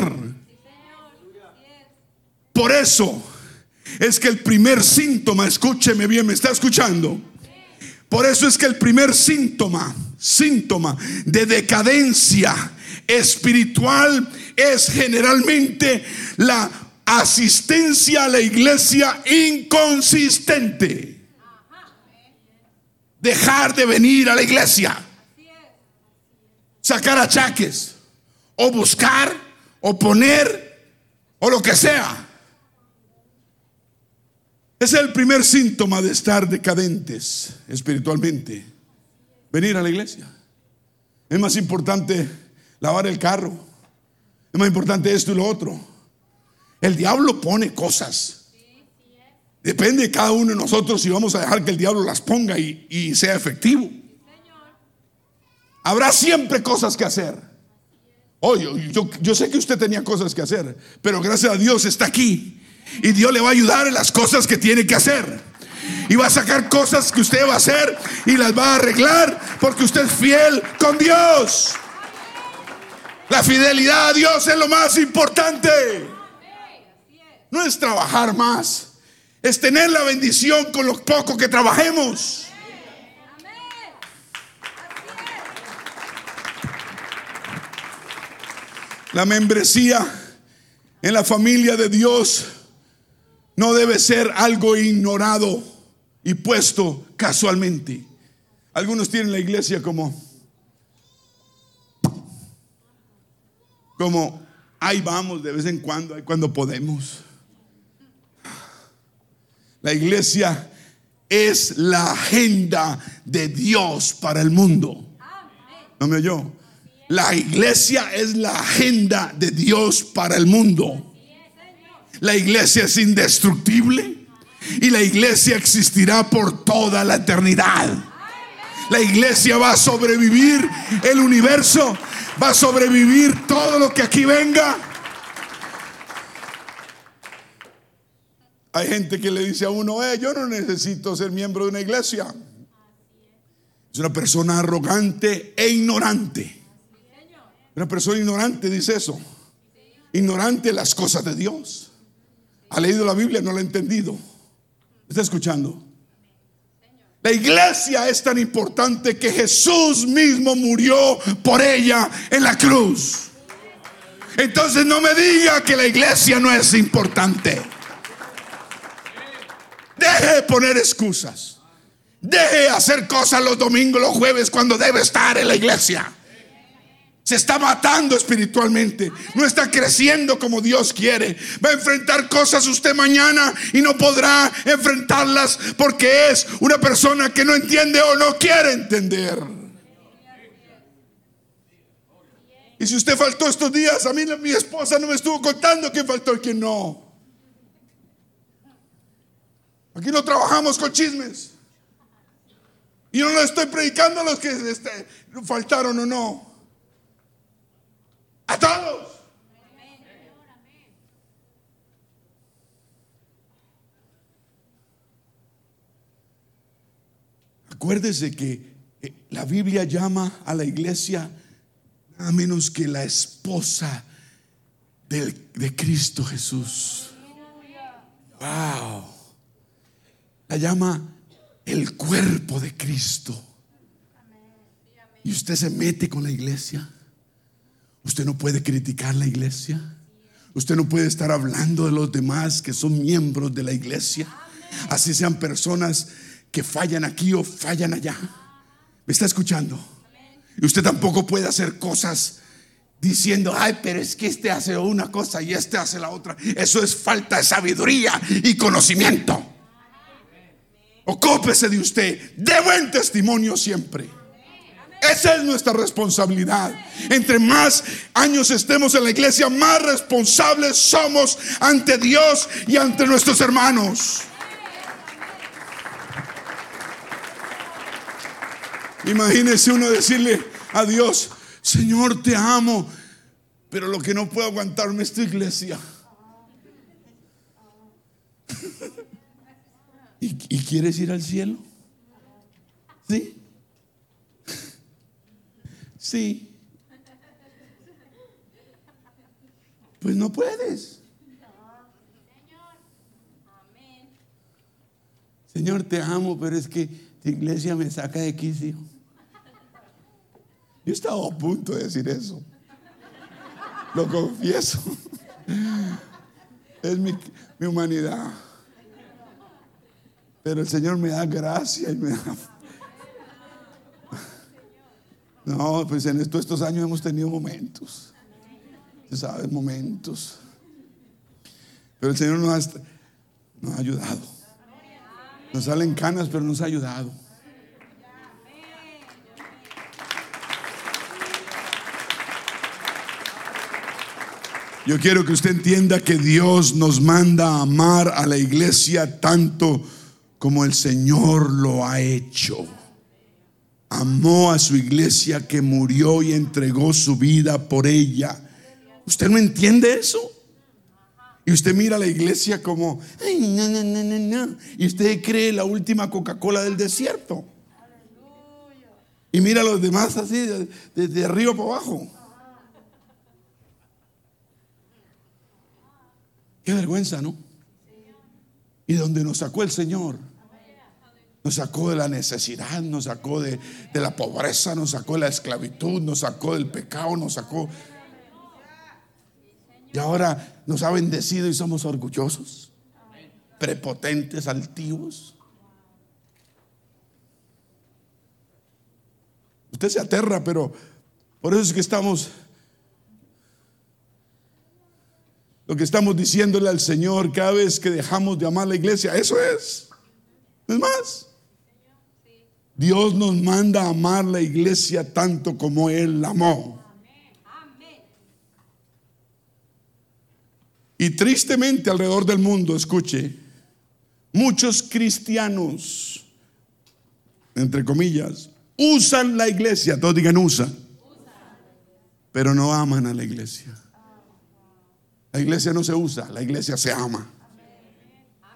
Por eso es que el primer síntoma, escúcheme bien, me está escuchando. Por eso es que el primer síntoma síntoma de decadencia espiritual es generalmente la asistencia a la iglesia inconsistente. Dejar de venir a la iglesia. Sacar achaques. O buscar. O poner. O lo que sea. Es el primer síntoma de estar decadentes espiritualmente venir a la iglesia. Es más importante lavar el carro. Es más importante esto y lo otro. El diablo pone cosas. Depende de cada uno de nosotros si vamos a dejar que el diablo las ponga y, sea efectivo. Habrá siempre cosas que hacer. Oye, yo, yo sé que usted tenía cosas que hacer, pero gracias a Dios está aquí. Y Dios le va a ayudar en las cosas que tiene que hacer y va a sacar cosas que usted va a hacer y las va a arreglar porque usted es fiel con Dios. La fidelidad a Dios es lo más importante. No es trabajar más, es tener la bendición con lo poco que trabajemos. La membresía en la familia de Dios no debe ser algo ignorado y puesto casualmente. Algunos tienen la iglesia como, como, ahí vamos de vez en cuando, ahí cuando podemos. La iglesia es la agenda de Dios para el mundo. ¿No me oyó? La iglesia es la agenda de Dios para el mundo. La iglesia es indestructible y la iglesia existirá por toda la eternidad. La iglesia va a sobrevivir el universo, va a sobrevivir todo lo que aquí venga. Hay gente que le dice a uno, eh, yo no necesito ser miembro de una iglesia. Es una persona arrogante e ignorante. Una persona ignorante dice eso. Ignorante de las cosas de Dios. Ha leído la Biblia, no la ha entendido. ¿Está escuchando? La iglesia es tan importante que Jesús mismo murió por ella en la cruz. Entonces no me diga que la iglesia no es importante. Deje de poner excusas. Deje de hacer cosas los domingos, los jueves cuando debe estar en la iglesia. Se está matando espiritualmente. No está creciendo como Dios quiere. Va a enfrentar cosas usted mañana y no podrá enfrentarlas porque es una persona que no entiende o no quiere entender. Y si usted faltó estos días, a mí mi esposa no me estuvo contando quién faltó y quién no. Aquí no trabajamos con chismes. Y no le estoy predicando a los que este, faltaron o no. A todos. Acuérdese que eh, la Biblia llama a la iglesia a menos que la esposa de Cristo Jesús. Wow. La llama el cuerpo de Cristo. Y usted se mete con la iglesia. Usted no puede criticar la iglesia. Usted no puede estar hablando de los demás que son miembros de la iglesia. Así sean personas que fallan aquí o fallan allá. ¿Me está escuchando? Y usted tampoco puede hacer cosas diciendo, ay, pero es que este hace una cosa y este hace la otra. Eso es falta de sabiduría y conocimiento. Ocúpese de usted, de buen testimonio siempre. Esa es nuestra responsabilidad. Entre más años estemos en la iglesia, más responsables somos ante Dios y ante nuestros hermanos. Imagínese uno decirle a Dios, Señor, te amo, pero lo que no puedo aguantarme es tu iglesia. ¿Y, ¿Y, quieres ir al cielo? Sí. Sí. Pues no puedes. Señor, te amo, pero es que tu iglesia me saca de quicio. Yo estaba a punto de decir eso. Lo confieso. Es mi, mi humanidad. Pero el Señor me da gracia y me da... No, pues en estos, años hemos tenido momentos. Se sabe, momentos. Pero el Señor nos ha, nos ha ayudado. Nos salen canas, pero nos ha ayudado. Yo quiero que usted entienda que Dios nos manda a amar a la iglesia tanto como el Señor lo ha hecho. Amó a su iglesia que murió y entregó su vida por ella. ¿Usted no entiende eso? Y usted mira a la iglesia como, Y usted cree la última Coca-Cola del desierto. Y mira a los demás así, desde arriba para abajo. Qué vergüenza, ¿no? Y donde nos sacó el Señor. Nos sacó de la necesidad, nos sacó de, de, la pobreza, nos sacó de la esclavitud, nos sacó del pecado, nos sacó. Y ahora nos ha bendecido y somos orgullosos, prepotentes, altivos. Usted se aterra, pero por eso es que estamos Lo que estamos diciéndole al Señor cada vez que dejamos de amar la iglesia, eso es. es más. Dios nos manda a amar la iglesia tanto como Él la amó. Y tristemente alrededor del mundo, escuche, muchos cristianos, entre comillas, usan la iglesia, todos digan usa, pero no aman a la iglesia. La iglesia no se usa, la iglesia se ama.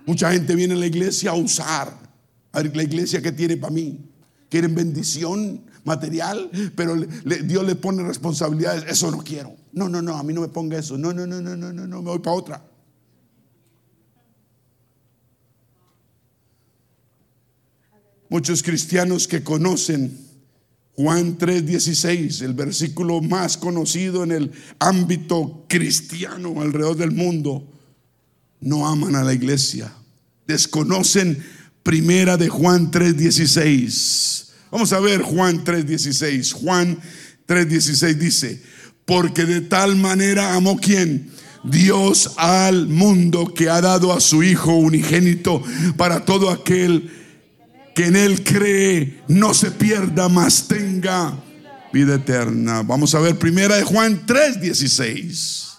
Mucha gente viene a la iglesia a usar. A la iglesia que tiene para mí. Quieren bendición material, pero Dios le pone responsabilidades. Eso no quiero. No, no, no, a mí no me ponga eso. No, no, no, no, no, no, no, me voy para otra. Muchos cristianos que conocen Juan 3:16, el versículo más conocido en el ámbito cristiano alrededor del mundo, no aman a la iglesia. Desconocen primera de Juan 3:16. Vamos a ver Juan 3:16. Juan 3:16 dice, porque de tal manera amó quien Dios al mundo que ha dado a su Hijo unigénito para todo aquel que en Él cree no se pierda, más tenga vida eterna. Vamos a ver primera de Juan 3:16.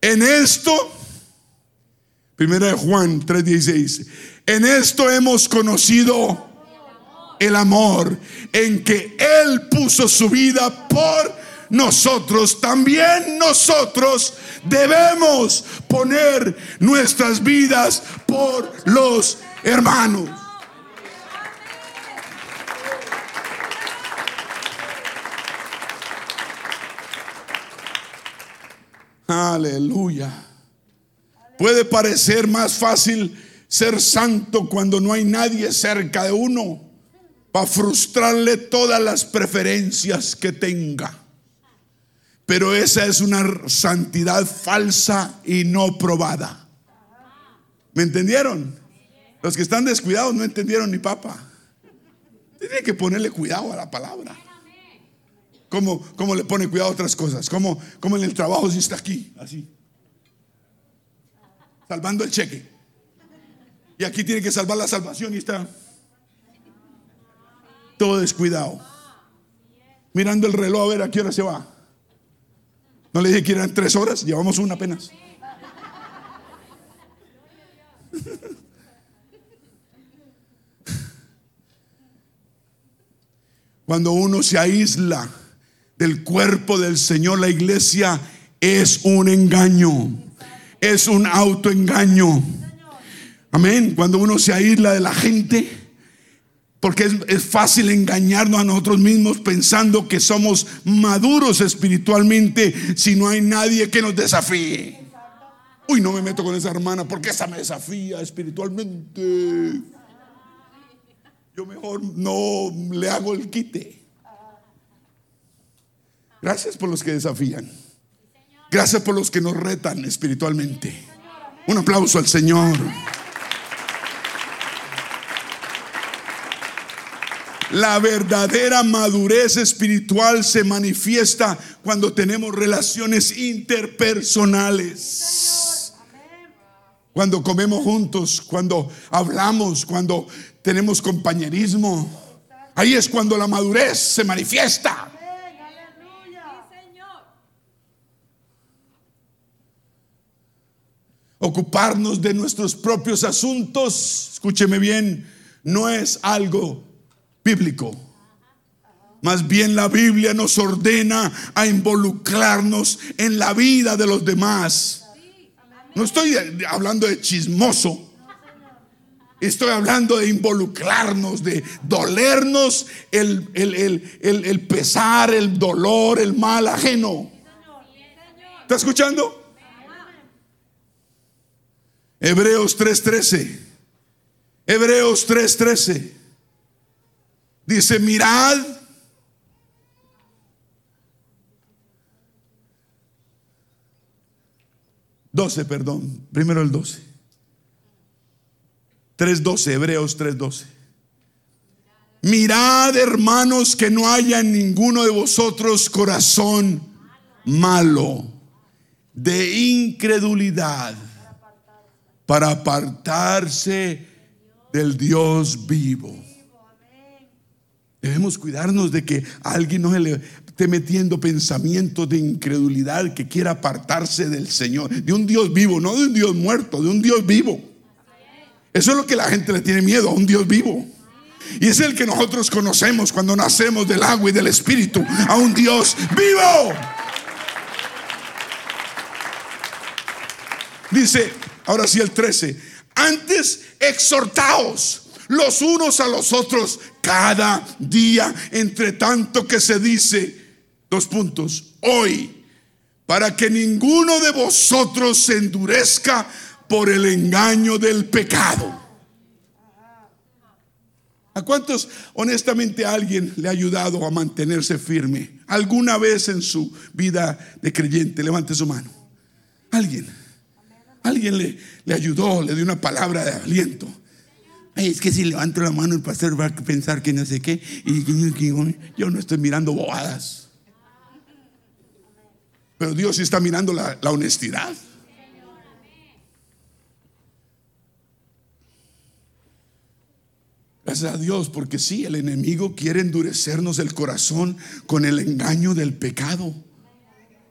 En esto, primera de Juan 3:16, en esto hemos conocido el amor en que Él puso su vida por nosotros. También nosotros debemos poner nuestras vidas por los hermanos. Aleluya. Puede parecer más fácil ser santo cuando no hay nadie cerca de uno para frustrarle todas las preferencias que tenga. Pero esa es una santidad falsa y no probada. ¿Me entendieron? Los que están descuidados no entendieron ni papa. Tiene que ponerle cuidado a la palabra. ¿Cómo, cómo le pone cuidado a otras cosas? ¿Cómo, cómo en el trabajo si está aquí? Así. Salvando el cheque. Y aquí tiene que salvar la salvación y está todo descuidado. Mirando el reloj a ver a qué hora se va. No le dije que eran tres horas, llevamos una apenas. Cuando uno se aísla del cuerpo del Señor, la iglesia es un engaño, es un autoengaño. Amén. Cuando uno se aísla de la gente, porque es, fácil engañarnos a nosotros mismos pensando que somos maduros espiritualmente si no hay nadie que nos desafíe. Uy, no me meto con esa hermana porque esa me desafía espiritualmente. Yo mejor no le hago el quite. Gracias por los que desafían. Gracias por los que nos retan espiritualmente. Un aplauso al Señor. La verdadera madurez espiritual se manifiesta cuando tenemos relaciones interpersonales. Cuando comemos juntos, cuando hablamos, cuando tenemos compañerismo. Ahí es cuando la madurez se manifiesta. Ocuparnos de nuestros propios asuntos, escúcheme bien, no es algo bíblico. Más bien la Biblia nos ordena a involucrarnos en la vida de los demás. No estoy hablando de chismoso. Estoy hablando de involucrarnos, de dolernos el, el, pesar, el dolor, el mal ajeno. ¿Está escuchando? Hebreos 3:13. Hebreos 3:13. Dice, mirad. Doce, perdón. Primero el doce. Tres doce, Hebreos tres doce. Mirad, hermanos, que no haya en ninguno de vosotros corazón malo de incredulidad para apartarse del Dios vivo. Debemos cuidarnos de que alguien no le esté metiendo pensamientos de incredulidad que quiera apartarse del Señor, de un Dios vivo, no de un Dios muerto, de un Dios vivo. Eso es lo que la gente le tiene miedo, a un Dios vivo. Y es el que nosotros conocemos cuando nacemos del agua y del Espíritu, a un Dios vivo. Dice, ahora sí el 13, antes exhortaos los unos a los otros cada día, entre tanto que se dice, dos puntos, hoy, para que ninguno de vosotros se endurezca por el engaño del pecado. ¿A cuántos honestamente alguien le ha ayudado a mantenerse firme? ¿Alguna vez en su vida de creyente? Levante su mano. Alguien. Alguien le, le ayudó, le dio una palabra de aliento es que si levanto la mano el pastor va a pensar que no sé qué. Y yo no estoy mirando bobadas. Pero Dios está mirando la, la honestidad. Gracias a Dios, porque sí, el enemigo quiere endurecernos el corazón con el engaño del pecado.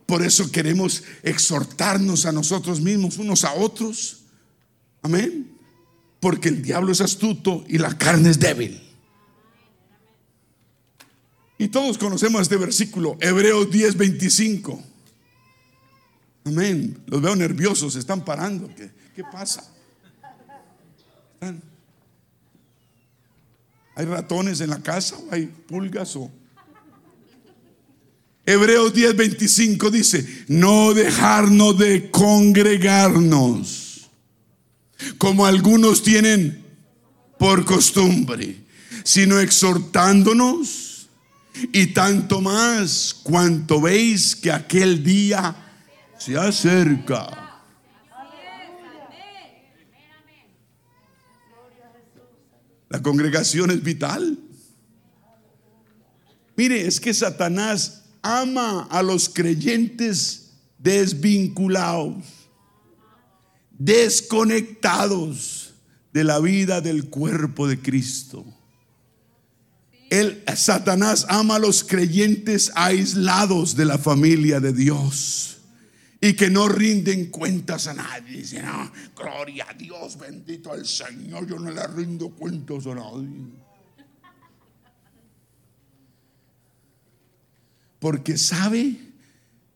Por eso queremos exhortarnos a nosotros mismos, unos a otros. Amén. Porque el diablo es astuto y la carne es débil. Y todos conocemos este versículo, Hebreos 10, 25. Amén. Los veo nerviosos, están parando. ¿Qué, qué pasa? ¿Hay ratones en la casa o hay pulgas o... Hebreos 10, 25 dice, no dejarnos de congregarnos, como algunos tienen por costumbre, sino exhortándonos y tanto más cuanto veis que aquel día se acerca. La congregación es vital. Mire, es que Satanás ama a los creyentes desvinculados, desconectados de la vida del cuerpo de Cristo. El Satanás ama a los creyentes aislados de la familia de Dios y que no rinden cuentas a nadie. Dicen, ah, gloria a Dios, bendito al Señor, yo no le rindo cuentas a nadie. Porque sabe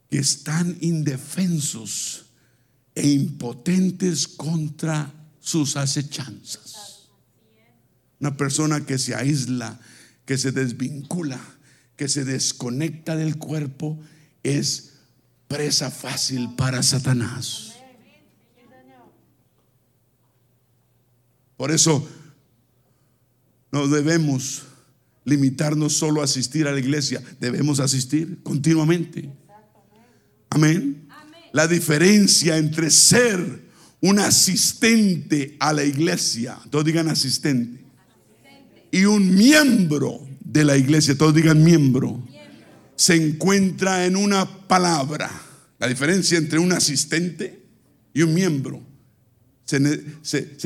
que están indefensos e impotentes contra sus acechanzas. Una persona que se aísla, que se desvincula, que se desconecta del cuerpo, es presa fácil para Satanás. Por eso no debemos limitarnos solo a asistir a la iglesia, debemos asistir continuamente. Amén. La diferencia entre ser un asistente a la iglesia, todos digan asistente, y un miembro de la iglesia, todos digan miembro se encuentra en una palabra. La diferencia entre un asistente y un miembro se,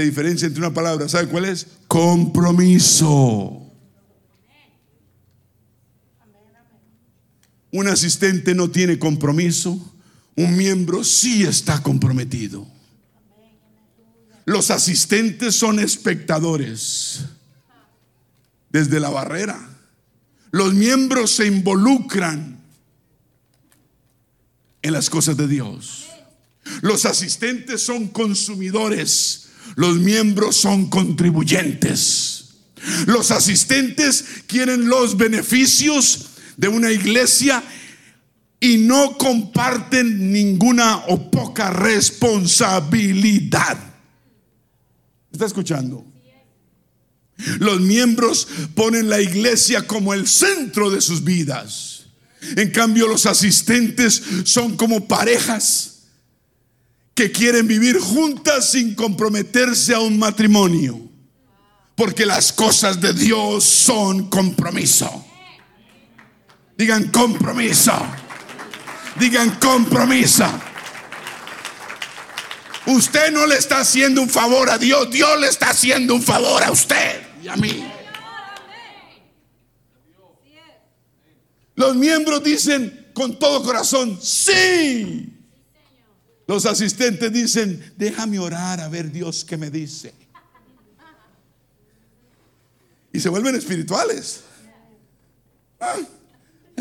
diferencia entre una palabra. ¿Sabe cuál es? Compromiso. Un asistente no tiene compromiso, un miembro sí está comprometido. Los asistentes son espectadores desde la barrera. Los miembros se involucran en las cosas de Dios. Los asistentes son consumidores, los miembros son contribuyentes. Los asistentes quieren los beneficios de una iglesia y no comparten ninguna o poca responsabilidad. ¿Está escuchando? Los miembros ponen la iglesia como el centro de sus vidas. En cambio, los asistentes son como parejas que quieren vivir juntas sin comprometerse a un matrimonio. Porque las cosas de Dios son compromiso. Digan compromiso. Digan compromiso. Usted no le está haciendo un favor a Dios, Dios le está haciendo un favor a usted y a mí. Los miembros dicen con todo corazón, sí. Los asistentes dicen, déjame orar a ver Dios qué me dice. Y se vuelven espirituales. Ah,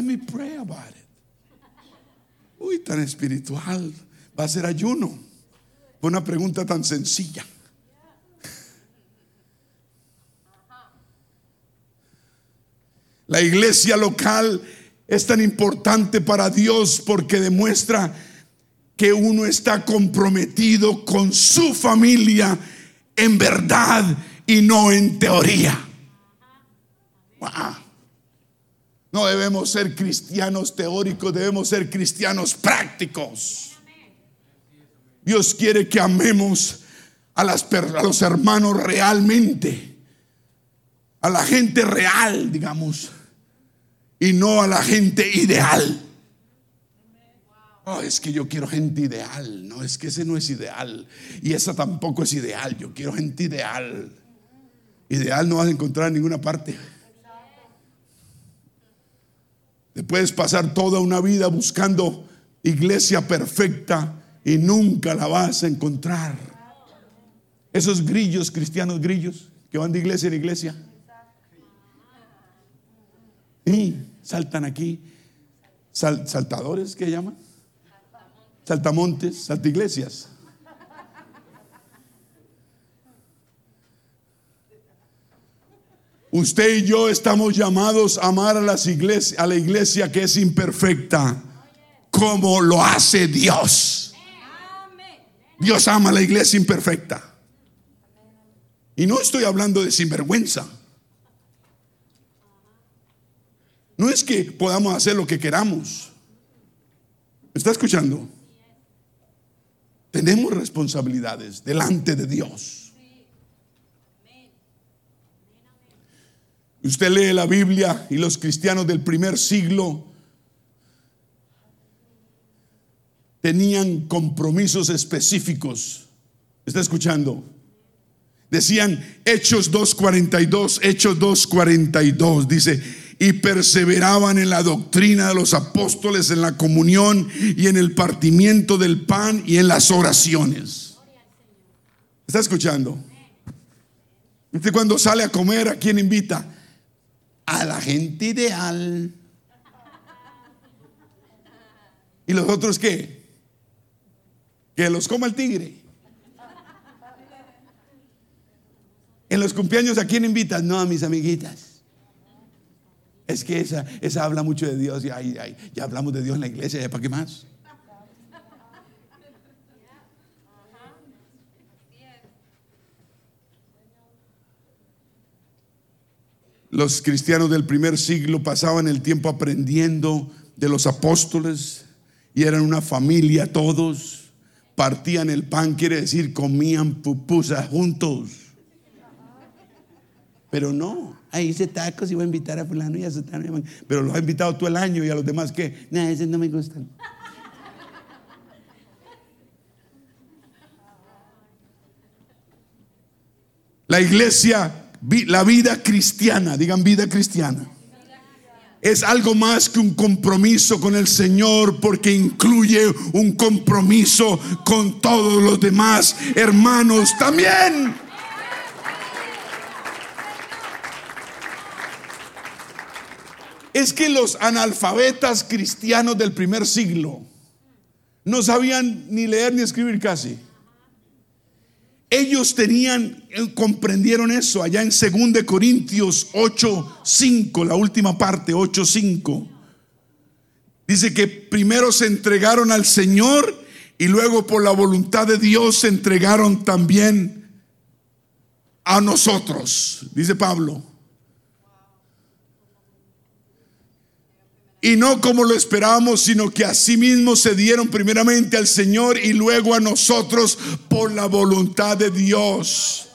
let me pray about it. Uy, tan espiritual. Va a ser ayuno. Una pregunta tan sencilla. La iglesia local es tan importante para Dios porque demuestra que uno está comprometido con su familia en verdad y no en teoría. No debemos ser cristianos teóricos, debemos ser cristianos prácticos. Dios quiere que amemos a, los hermanos realmente, a la gente real, digamos y no a la gente ideal. Oh, es que yo quiero gente ideal. No, es que ese no es ideal. Y esa tampoco es ideal. Yo quiero gente ideal. Ideal no vas a encontrar en ninguna parte. Te puedes pasar toda una vida buscando iglesia perfecta y nunca la vas a encontrar. Esos grillos, cristianos grillos, que van de iglesia en iglesia. Y saltan aquí. saltadores, ¿qué llaman? Saltamontes, saltiglesias. Usted y yo estamos llamados a amar a, las a la iglesia que es imperfecta, como lo hace Dios. Dios ama a la iglesia imperfecta. Y no estoy hablando de sinvergüenza. No es que podamos hacer lo que queramos. ¿Me está escuchando? Tenemos responsabilidades delante de Dios. Usted lee la Biblia y los cristianos del primer siglo tenían compromisos específicos. ¿Está escuchando? Decían Hechos 2.42, Hechos 2.42, dice, y perseveraban en la doctrina de los apóstoles, en la comunión y en el partimiento del pan y en las oraciones. ¿Está escuchando? Usted cuando sale a comer, ¿a quién invita? A la gente ideal. ¿Y los otros qué? Que los coma el tigre. En los cumpleaños, ¿a quién invitas? No, a mis amiguitas. Es que esa, esa habla mucho de Dios. Y ya hablamos de Dios en la iglesia, ¿para qué más? Los cristianos del primer siglo pasaban el tiempo aprendiendo de los apóstoles y eran una familia todos. Partían el pan, quiere decir, comían pupusas juntos. Pero no, ahí hice tacos y voy a invitar a fulano y a sotano. Pero los ha invitado todo el año y a los demás que, no, ese no me gustan. La iglesia la vida cristiana, digan vida cristiana, es algo más que un compromiso con el Señor porque incluye un compromiso con todos los demás hermanos también. Es que los analfabetas cristianos del primer siglo no sabían ni leer ni escribir casi. Ellos tenían, eh, comprendieron eso allá en 2 Corintios 8, 5, la última parte, 8, 5. Dice que primero se entregaron al Señor y luego por la voluntad de Dios se entregaron también a nosotros, dice Pablo. Y no como lo esperábamos, sino que asimismo se dieron primeramente al Señor y luego a nosotros por la voluntad de Dios.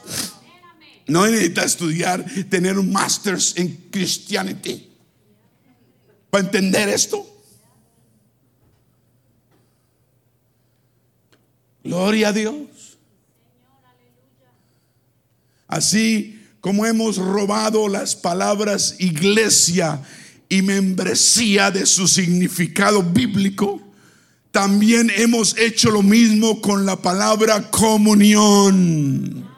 No necesita estudiar, tener un master's en Christianity para entender esto. Gloria a Dios. Así como hemos robado las palabras iglesia y membresía de su significado bíblico, también hemos hecho lo mismo con la palabra comunión.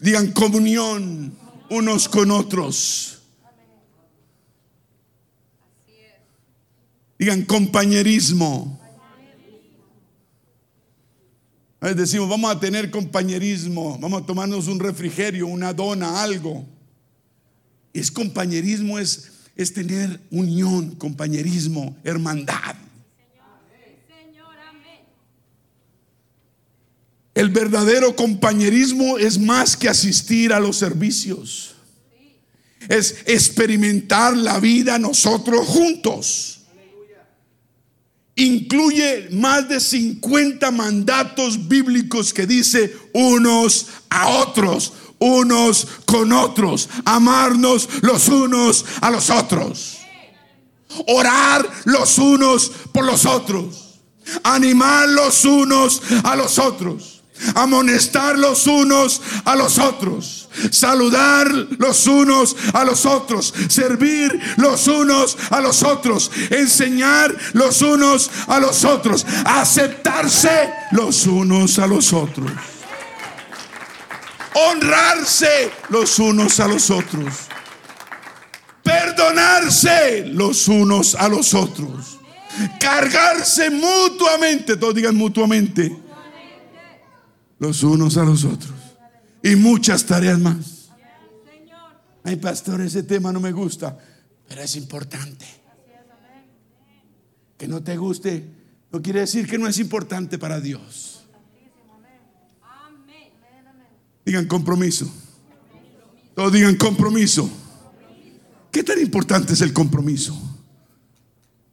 Digan comunión unos con otros. Digan compañerismo. Decimos, vamos a tener compañerismo, vamos a tomarnos un refrigerio, una dona, algo. Es compañerismo, es, es tener unión, compañerismo, hermandad. El verdadero compañerismo es más que asistir a los servicios. Es experimentar la vida nosotros juntos. Incluye más de 50 mandatos bíblicos que dice unos a otros unos con otros, amarnos los unos a los otros, orar los unos por los otros, animar los unos a los otros, amonestar los unos a los otros, saludar los unos a los otros, servir los unos a los otros, enseñar los unos a los otros, aceptarse los unos a los otros, honrarse los unos a los otros, perdonarse los unos a los otros, cargarse mutuamente, todos digan mutuamente, los unos a los otros y muchas tareas más. Ay, pastor, ese tema no me gusta, pero es importante. Que no te guste no quiere decir que no es importante para Dios. Digan compromiso. Todos digan compromiso. ¿Qué tan importante es el compromiso?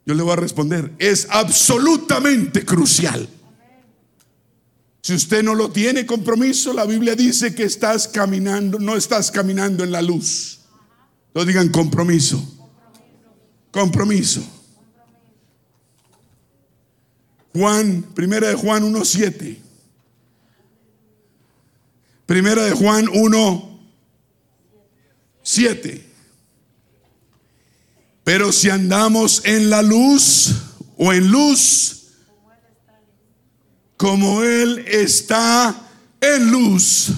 Yo le voy a responder, es absolutamente crucial. Si usted no lo tiene compromiso, la Biblia dice que estás caminando, no estás caminando en la luz. No digan compromiso. Compromiso. Juan, primera de Juan 1.7. Primera de Juan 1.7. Pero si andamos en la luz o en luz, como Él está en luz,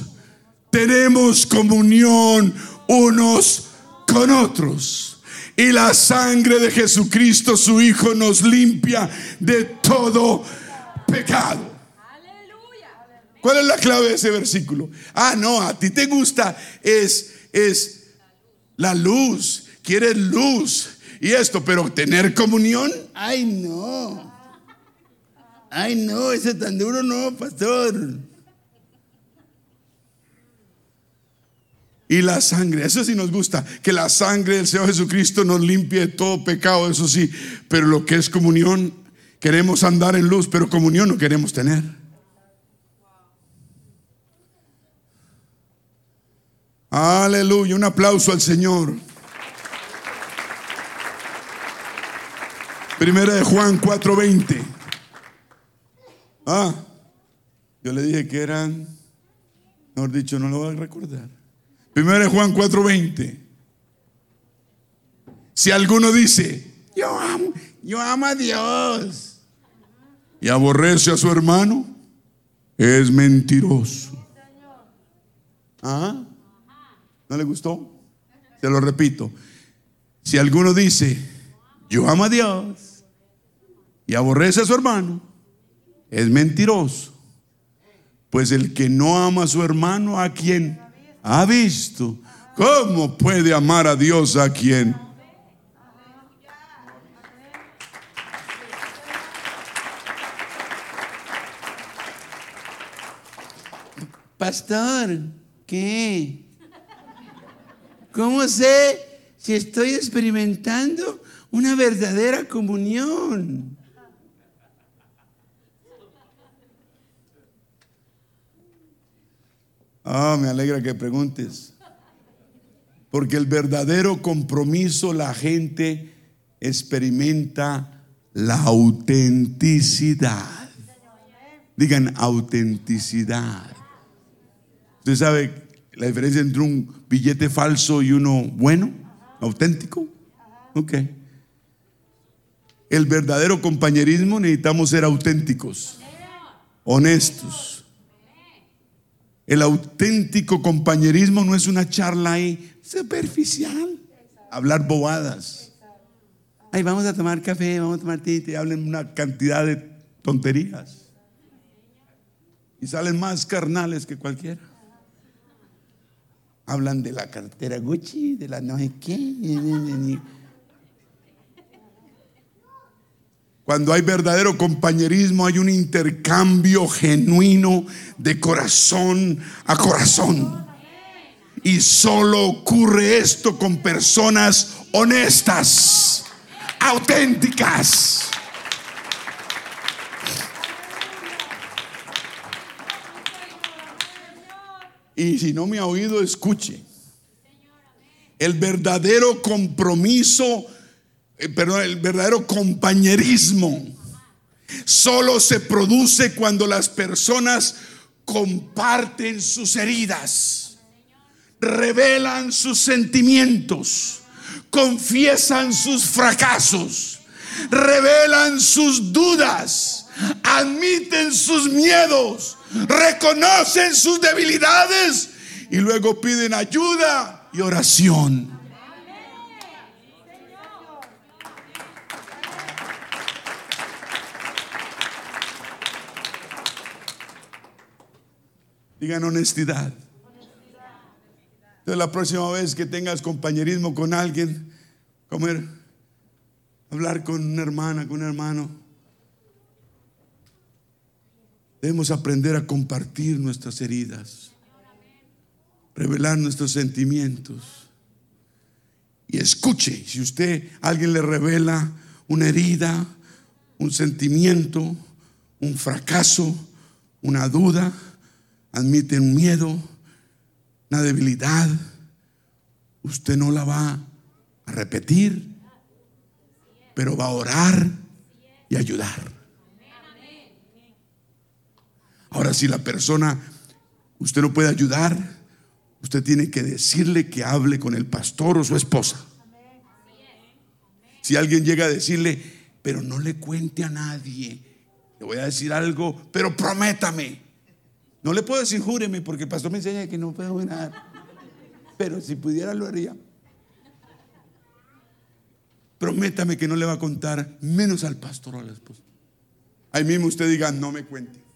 tenemos comunión unos con otros. Y la sangre de Jesucristo, su Hijo, nos limpia de todo pecado. ¿Cuál es la clave de ese versículo? Ah, no, a ti te gusta es es la luz, quieres luz y esto, pero tener comunión, ay no. Ay, no, ese tan duro no, pastor. Y la sangre, eso sí nos gusta, que la sangre del Señor Jesucristo nos limpie de todo pecado, eso sí, pero lo que es comunión, queremos andar en luz, pero comunión no queremos tener. Aleluya, un aplauso al Señor. Primera de Juan 4:20. Ah, yo le dije que eran, mejor dicho, no lo voy a recordar. Primero es Juan 4:20. Si alguno dice, yo amo, yo amo a Dios y aborrece a su hermano, es mentiroso. ¿Ah? ¿No le gustó? Se lo repito. Si alguno dice, yo amo a Dios y aborrece a su hermano, es mentiroso. Pues el que no ama a su hermano, ¿a quien ha visto? ¿Cómo puede amar a Dios a quien? Pastor, ¿qué? ¿Cómo sé si estoy experimentando una verdadera comunión? Ah, me alegra que preguntes. Porque el verdadero compromiso la gente experimenta la autenticidad. Digan autenticidad. ¿Usted sabe la diferencia entre un billete falso y uno bueno, auténtico? Ok. El verdadero compañerismo necesitamos ser auténticos, honestos el auténtico compañerismo no es una charla ahí superficial, hablar bobadas. Ay, vamos a tomar café, vamos a tomar té, y hablen una cantidad de tonterías. Y salen más carnales que cualquiera. Hablan de la cartera Gucci, de la no sé qué. Cuando hay verdadero compañerismo, hay un intercambio genuino de corazón a corazón. Y solo ocurre esto con personas honestas, auténticas. Y si no me ha oído, escuche. El verdadero compromiso eh, perdón, el verdadero compañerismo solo se produce cuando las personas comparten sus heridas. revelan sus sentimientos, confiesan sus fracasos, revelan sus dudas, admiten sus miedos, reconocen sus debilidades y luego piden ayuda y oración. Digan honestidad. Entonces la próxima vez que tengas compañerismo con alguien, comer, hablar con una hermana, con un hermano, debemos aprender a compartir nuestras heridas, revelar nuestros sentimientos. Y escuche, si usted, alguien le revela una herida, un sentimiento, un fracaso, una duda, admite un miedo, una debilidad, usted no la va a repetir, pero va a orar y ayudar. Ahora, si la persona, usted no puede ayudar, usted tiene que decirle que hable con el pastor o su esposa. Si alguien llega a decirle, pero no le cuente a nadie, le voy a decir algo, pero prométame. No le puedo decir júreme porque el pastor me enseña que no puedo nada. Pero si pudiera lo haría. Prométame que no le va a contar menos al pastor o a la esposa. Ahí mismo usted diga, no me cuente.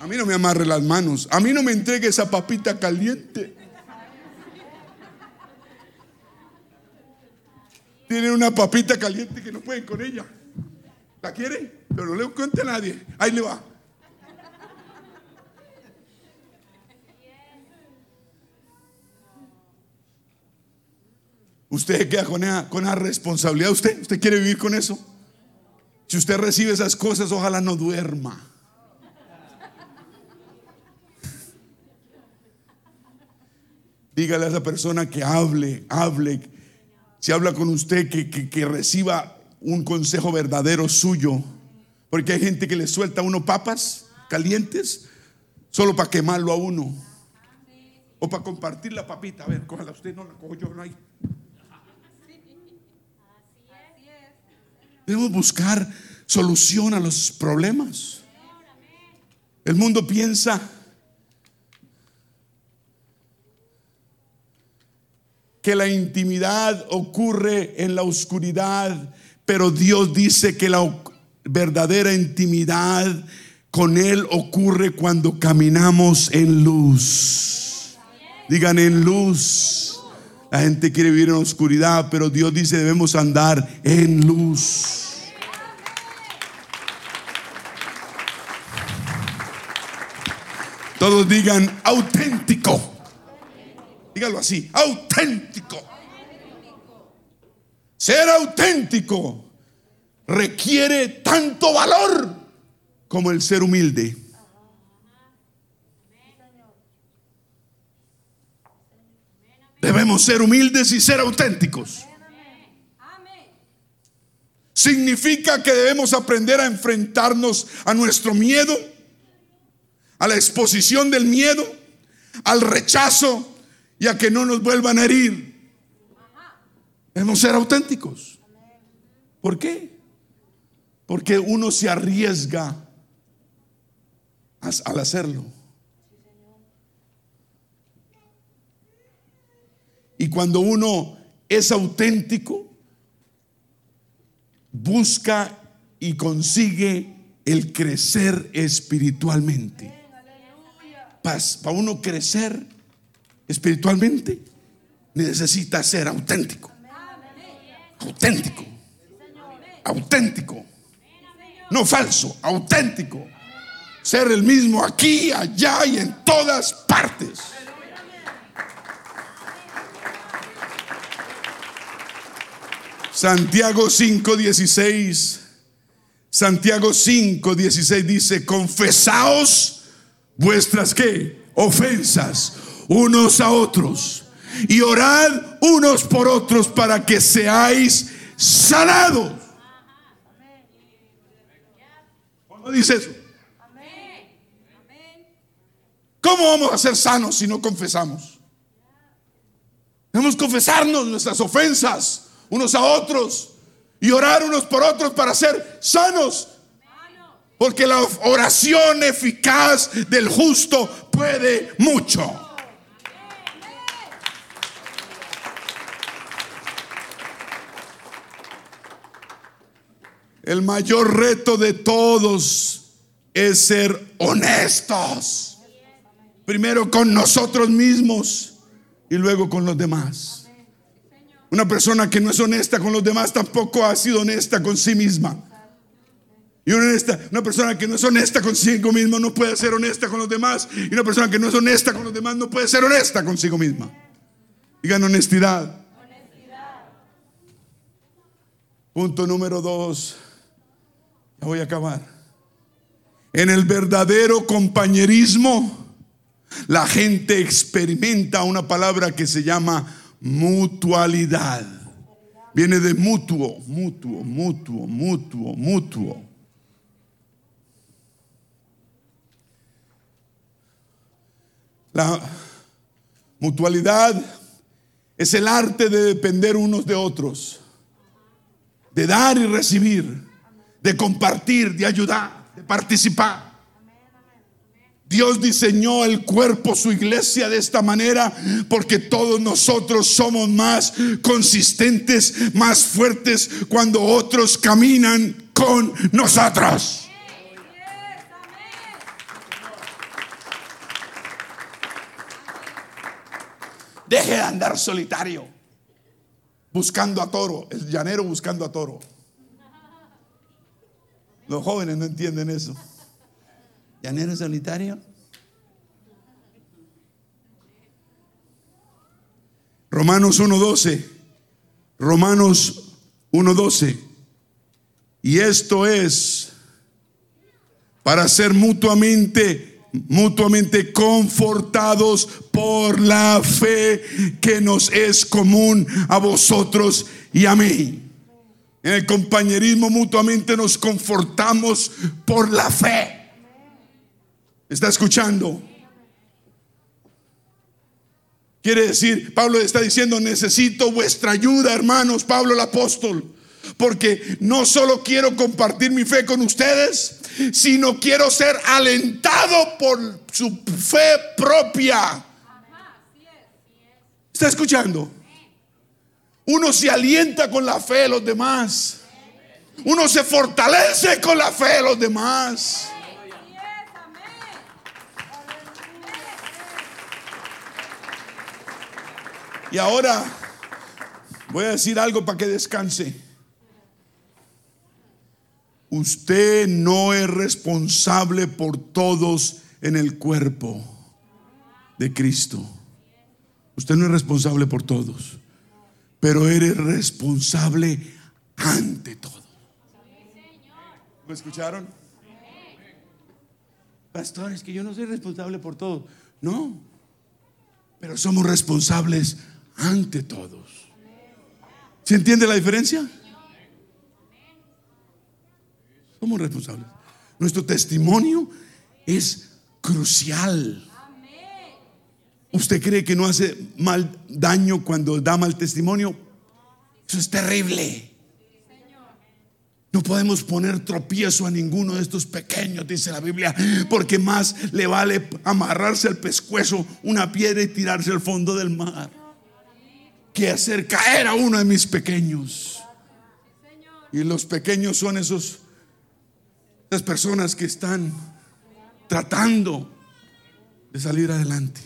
A mí no me amarre las manos. A mí no me entregue esa papita caliente. Tienen una papita caliente que no pueden con ella. ¿La quiere? Pero no le cuente a nadie. Ahí le va. Usted queda con con responsabilidad. ¿Usted, ¿Usted quiere vivir con eso? Si usted recibe esas cosas, ojalá no duerma. Dígale a esa persona que hable, hable. Si habla con usted, que, que, reciba un consejo verdadero suyo. Porque hay gente que le suelta a uno papas calientes solo para quemarlo a uno. O para compartir la papita. A ver, cójala usted, no la cojo yo, no hay. Debemos buscar solución a los problemas. El mundo piensa que la intimidad ocurre en la oscuridad, pero Dios dice que la verdadera intimidad con Él ocurre cuando caminamos en luz. Digan en luz. La gente quiere vivir en oscuridad, pero Dios dice debemos andar en luz. Todos digan auténtico. Dígalo así, auténtico. Ser auténtico requiere tanto valor como el ser humilde. Debemos ser humildes y ser auténticos. Significa que debemos aprender a enfrentarnos a nuestro miedo, a la exposición del miedo, al rechazo y a que no nos vuelvan a herir. Debemos ser auténticos. ¿Por qué? Porque uno se arriesga al hacerlo. Y cuando uno es auténtico, busca y consigue el crecer espiritualmente. Para, uno crecer espiritualmente, necesita ser auténtico. Auténtico. Auténtico. No falso, auténtico. Ser el mismo aquí, allá y en todas partes. Santiago 5:16. Santiago 5:16 dice, confesaos vuestras qué? Ofensas unos a otros y orad unos por otros para que seáis sanados. ¿Cómo dice eso? ¿Cómo ¿Cómo vamos a ser sanos si no confesamos? Debemos confesarnos nuestras ofensas unos a otros y orar unos por otros para ser sanos. Porque la oración eficaz del justo puede mucho. El mayor reto de todos es ser honestos. Primero con nosotros mismos y luego con los demás. Una persona que no es honesta con los demás tampoco ha sido honesta con sí misma. Y una, una persona que no es honesta consigo misma no puede ser honesta con los demás. Y una persona que no es honesta con los demás no puede ser honesta consigo misma. Digan honestidad. Punto número dos. Ya voy a acabar. En el verdadero compañerismo, la gente experimenta una palabra que se llama mutualidad. Viene de mutuo, mutuo, mutuo, mutuo, mutuo. La mutualidad es el arte de depender unos de otros, de dar y recibir de compartir, de ayudar, de participar. Dios diseñó el cuerpo, su iglesia de esta manera, porque todos nosotros somos más consistentes, más fuertes cuando otros caminan con nosotros. Deje de andar solitario, buscando a toro, el llanero buscando a toro. Los jóvenes no entienden eso. ¿Llanero solitario? Romanos 1.12. Romanos 1.12. Y esto es para ser mutuamente, mutuamente confortados por la fe que nos es común a vosotros y a mí. En el compañerismo mutuamente nos confortamos por la fe. ¿Está escuchando? Quiere decir, Pablo está diciendo, necesito vuestra ayuda, hermanos, Pablo el apóstol, porque no solo quiero compartir mi fe con ustedes, sino quiero ser alentado por su fe propia. ¿Está escuchando? Uno se alienta con la fe de los demás. Uno se fortalece con la fe de los demás. Y ahora voy a decir algo para que descanse. Usted no es responsable por todos en el cuerpo de Cristo. Usted no es responsable por todos pero eres responsable ante todo. ¿Me escucharon? Pastores, que yo no soy responsable por todo. No, pero somos responsables ante todos. ¿Se entiende la diferencia? Somos responsables. Nuestro testimonio es crucial. ¿Usted cree que no hace mal daño cuando da mal testimonio? Eso es terrible. No podemos poner tropiezo a ninguno de estos pequeños, dice la Biblia, porque más le vale amarrarse al pescuezo una piedra y tirarse al fondo del mar que hacer caer a uno de mis pequeños. Y los pequeños son esos esas personas que están tratando de salir adelante.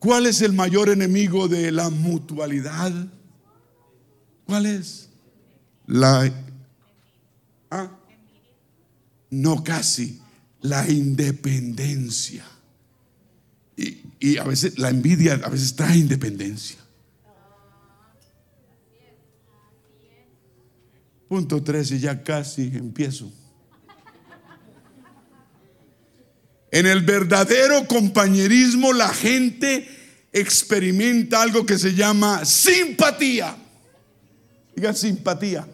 ¿Cuál es el mayor enemigo de la mutualidad? ¿Cuál es? La... ¿ah? No casi, la independencia. Y, y, a veces la envidia a veces trae independencia. Punto 13, ya casi empiezo. En el verdadero compañerismo la gente experimenta algo que se llama simpatía. Diga simpatía.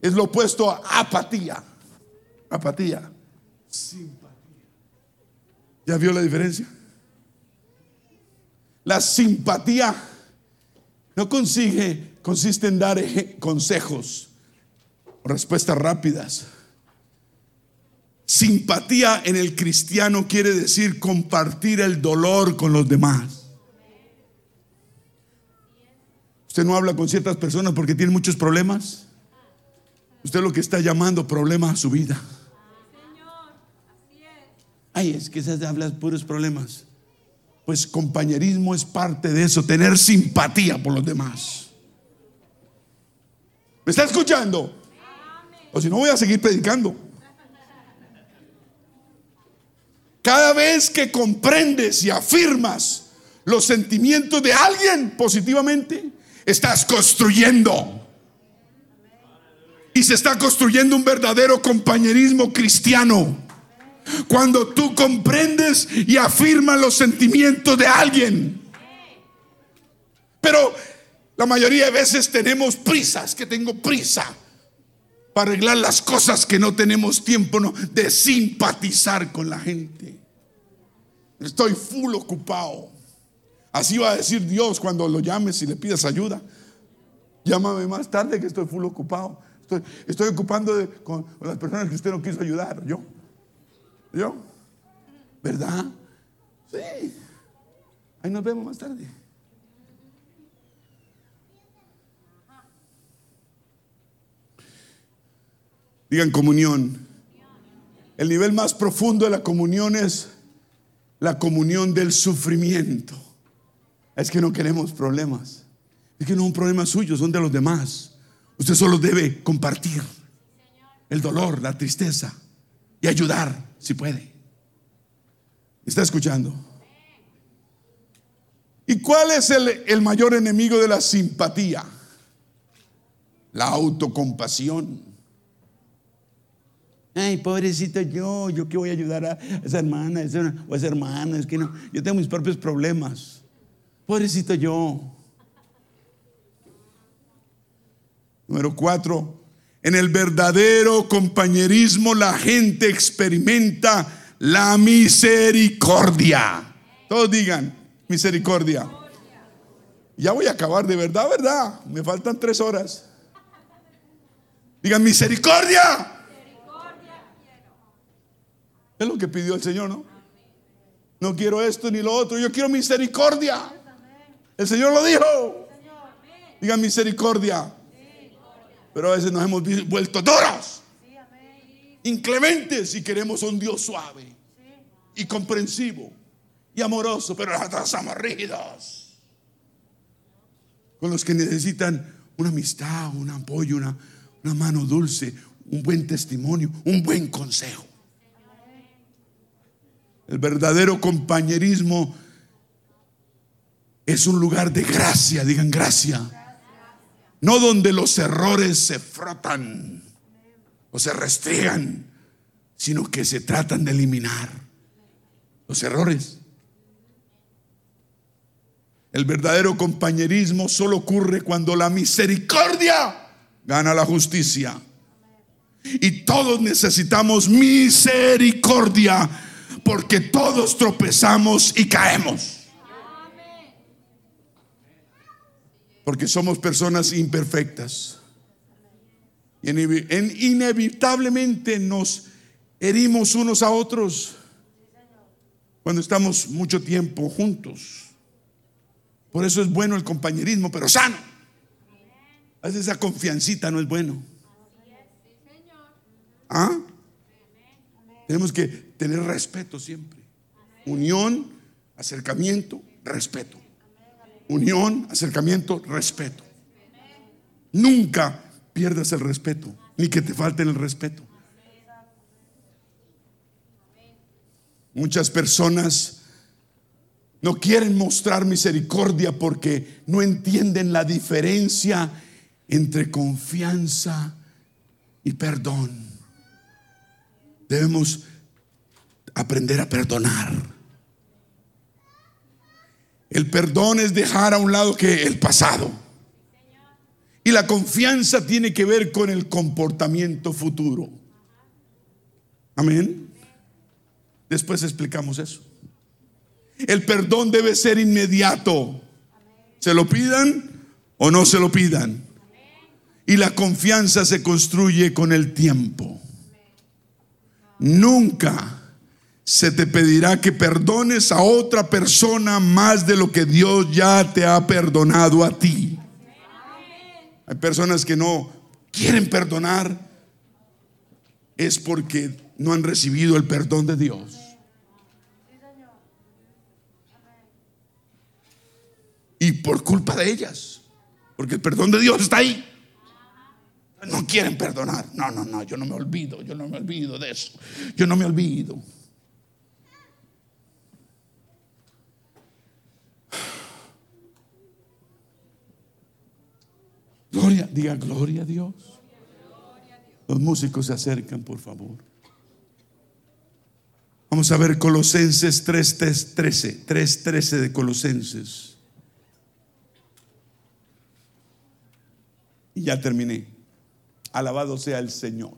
Es lo opuesto a apatía. apatía. Simpatía. ¿Ya vio la diferencia? La simpatía no consigue, consiste en dar consejos, respuestas rápidas. Simpatía en el cristiano quiere decir compartir el dolor con los demás. Usted no habla con ciertas personas porque tienen muchos problemas. Usted lo que está llamando problema a su vida. Ay, es que se habla puros problemas. Pues compañerismo es parte de eso, tener simpatía por los demás. ¿Me está escuchando? O si no, voy a seguir predicando. Cada vez que comprendes y afirmas los sentimientos de alguien positivamente, estás construyendo. Y se está construyendo un verdadero compañerismo cristiano. Cuando tú comprendes y afirmas los sentimientos de alguien. Pero la mayoría de veces tenemos prisas, que tengo prisa para arreglar las cosas que no tenemos tiempo ¿no? de simpatizar con la gente. Estoy full ocupado. Así va a decir Dios cuando lo llames y le pidas ayuda. Llámame más tarde que estoy full ocupado. Estoy, ocupando con las personas que usted no quiso ayudar. Yo. Yo. ¿Verdad? Sí. Ahí nos vemos más tarde. Digan comunión. El nivel más profundo de la comunión es la comunión del sufrimiento. Es que no queremos problemas. Es que no es un problema suyo, son de los demás. Usted solo debe compartir el dolor, la tristeza y ayudar si puede. ¿Está escuchando? ¿Y cuál es el, el mayor enemigo de la simpatía? La autocompasión. Ay, pobrecito yo, yo que voy a ayudar a esa hermana o a esa hermana, es que no, yo tengo mis propios problemas. Pobrecito yo. Número cuatro, en el verdadero compañerismo la gente experimenta la misericordia. Todos digan, misericordia. Ya voy a acabar de verdad, verdad. Me faltan tres horas. Digan, misericordia. Es lo que pidió el Señor, ¿no? No quiero esto ni lo otro, yo quiero misericordia. El Señor lo dijo. Digan misericordia. Pero a veces nos hemos vuelto duros, inclementes y queremos un Dios suave y comprensivo y amoroso, pero nosotros somos rígidos. Con los que necesitan una amistad, un apoyo, una mano dulce, un buen testimonio, un buen consejo. El verdadero compañerismo es un lugar de gracia, digan gracia. No donde los errores se frotan o se restregan, sino que se tratan de eliminar los errores. El verdadero compañerismo solo ocurre cuando la misericordia gana la justicia. Y todos necesitamos misericordia porque todos tropezamos y caemos. Porque somos personas imperfectas. Y inevitablemente nos herimos unos a otros cuando estamos mucho tiempo juntos. Por eso es bueno el compañerismo, pero sano. A esa confiancita no es bueno. ¿Ah? Tenemos que tener respeto siempre. Unión, acercamiento, respeto. Unión, acercamiento, respeto. Nunca pierdas el respeto, ni que te falten el respeto. Muchas personas no quieren mostrar misericordia porque no entienden la diferencia entre confianza y perdón. Debemos aprender a perdonar. El perdón es dejar a un lado que el pasado. Y la confianza tiene que ver con el comportamiento futuro. Amén. Después explicamos eso. El perdón debe ser inmediato. Se lo pidan o no se lo pidan. Y la confianza se construye con el tiempo. Nunca se te pedirá que perdones a otra persona más de lo que Dios ya te ha perdonado a ti. Hay personas que no quieren perdonar, es porque no han recibido el perdón de Dios. Y por culpa de ellas, porque el perdón de Dios está ahí. No quieren perdonar. No, no, no, yo no me olvido, yo no me olvido de eso. Yo no me olvido. Gloria, diga gloria a Dios. Los músicos se acercan, por favor. Vamos a ver Colosenses 3.13, 3.13 de Colosenses. Y ya terminé. Alabado sea el Señor.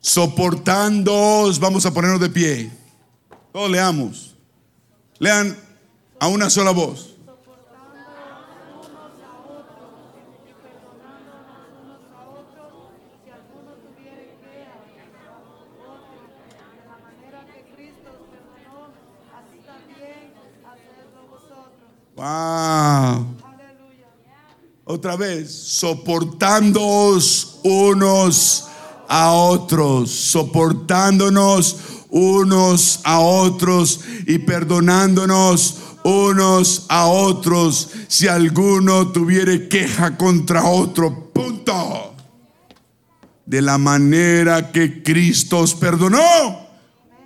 Soportándoos, vamos a ponernos de pie. Todos leamos. Lean a una sola voz. Wow. Otra vez, soportándoos unos a otros, soportándonos unos a otros y perdonándonos unos a otros si alguno tuviere queja contra otro. Punto. De la manera que Cristo os perdonó,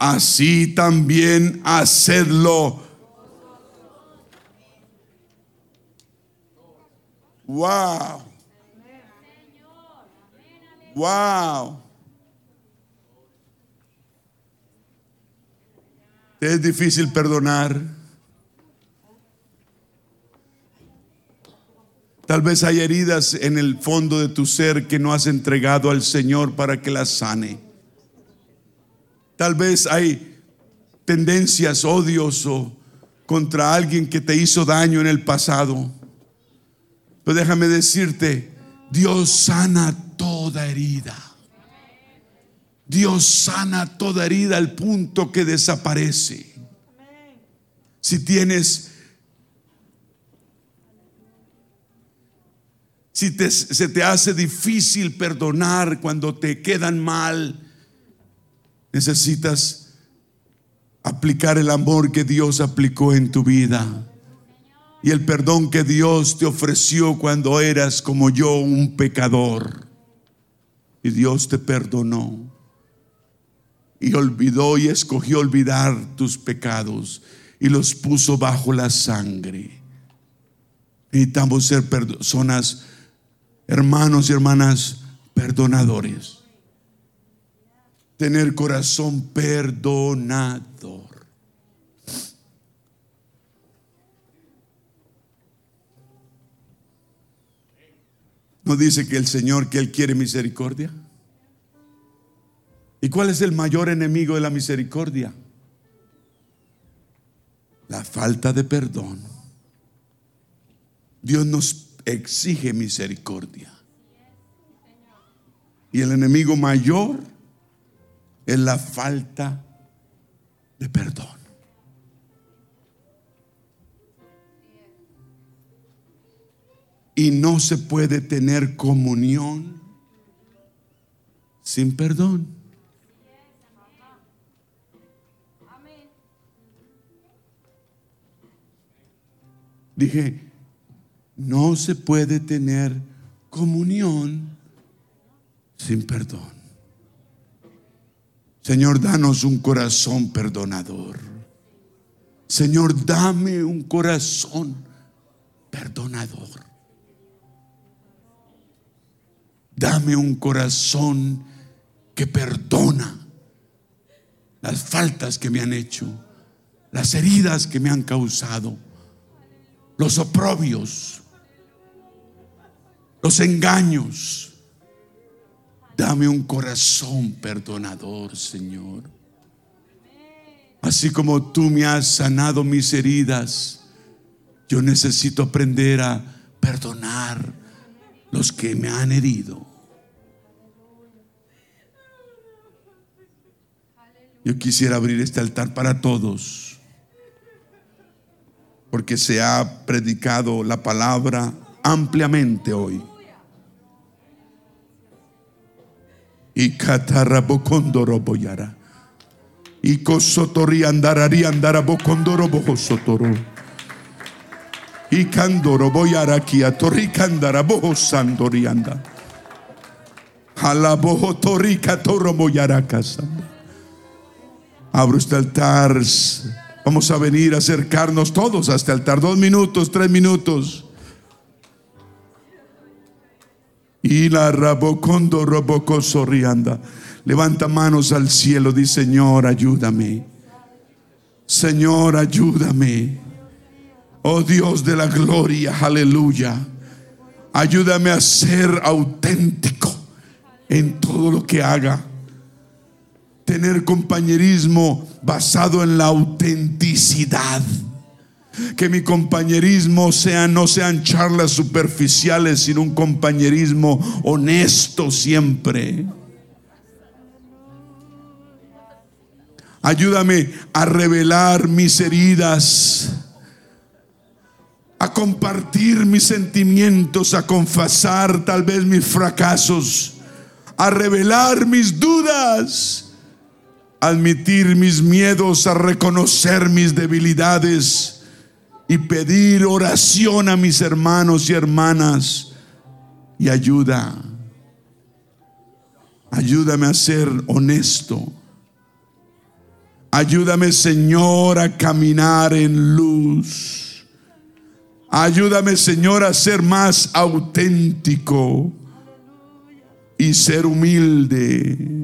así también hacedlo Wow. Wow. Es difícil perdonar. Tal vez hay heridas en el fondo de tu ser que no has entregado al Señor para que las sane. Tal vez hay tendencias odios contra alguien que te hizo daño en el pasado. Pero déjame decirte, Dios sana toda herida. Dios sana toda herida al punto que desaparece. Si tienes, si se te hace difícil perdonar cuando te quedan mal, necesitas aplicar el amor que Dios aplicó en tu vida y el perdón que Dios te ofreció cuando eras como yo un pecador. Y Dios te perdonó. Y olvidó y escogió olvidar tus pecados y los puso bajo la sangre. Necesitamos ser personas, hermanos y hermanas, perdonadores. Tener corazón perdonador. ¿No dice que el Señor, que Él quiere misericordia? ¿Y cuál es el mayor enemigo de la misericordia? La falta de perdón. Dios nos exige misericordia. Y el enemigo mayor es la falta de perdón. Y no se puede tener comunión sin perdón. Dije, no se puede tener comunión sin perdón. Señor, danos un corazón perdonador. Señor, dame un corazón perdonador. Dame un corazón que perdona las faltas que me han hecho, las heridas que me han causado, los oprobios, los engaños. Dame un corazón perdonador, Señor. Así como tú me has sanado mis heridas, yo necesito aprender a perdonar los que me han herido. Yo quisiera abrir este altar para todos, porque se ha predicado la palabra ampliamente hoy. Y catarabocondoro boyara. Y cosotori andararí andarabocondoro bojosotoro. Y candoro boyara kia torri candara bojo sandori anda. Alabojo torri catoro boyara. Abro este altar. Vamos a venir a acercarnos todos a este altar. Dos minutos, tres minutos. Y la rabocondo roboco sorrianda. Levanta manos al cielo. Dice, Señor, ayúdame. Señor, ayúdame. Oh Dios de la gloria, aleluya. Ayúdame a ser auténtico en todo lo que haga tener compañerismo basado en la autenticidad. Que mi compañerismo sea, no sean charlas superficiales, sino un compañerismo honesto siempre. Ayúdame a revelar mis heridas, a compartir mis sentimientos, a confesar tal vez mis fracasos, a revelar mis dudas admitir mis miedos, a reconocer mis debilidades y pedir oración a mis hermanos y hermanas y ayuda. Ayúdame a ser honesto. Ayúdame, Señor, a caminar en luz. Ayúdame, Señor, a ser más auténtico y ser humilde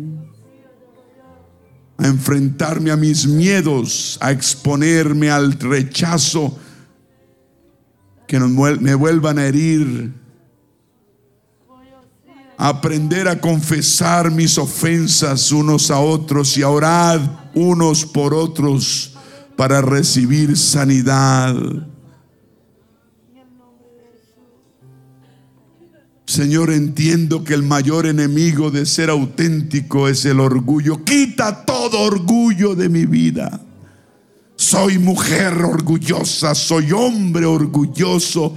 a enfrentarme a mis miedos, a exponerme al rechazo que me vuelvan a herir, a aprender a confesar mis ofensas unos a otros y a orar unos por otros para recibir sanidad. Señor, entiendo que el mayor enemigo de ser auténtico es el orgullo. Quita todo orgullo de mi vida. Soy mujer orgullosa, soy hombre orgulloso.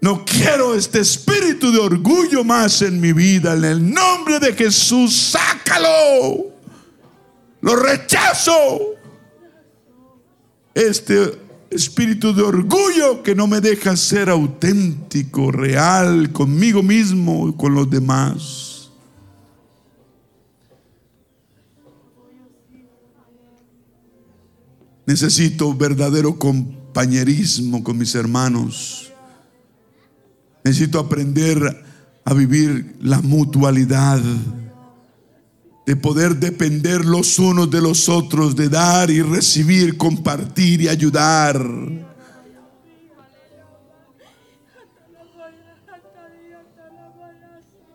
No quiero este espíritu de orgullo más en mi vida. En el nombre de Jesús, sácalo. Lo rechazo. Este espíritu de orgullo que no me deja ser auténtico, real, conmigo mismo y con los demás. Necesito verdadero compañerismo con mis hermanos. Necesito aprender a vivir la mutualidad de poder depender los unos de los otros, de dar y recibir, compartir y ayudar.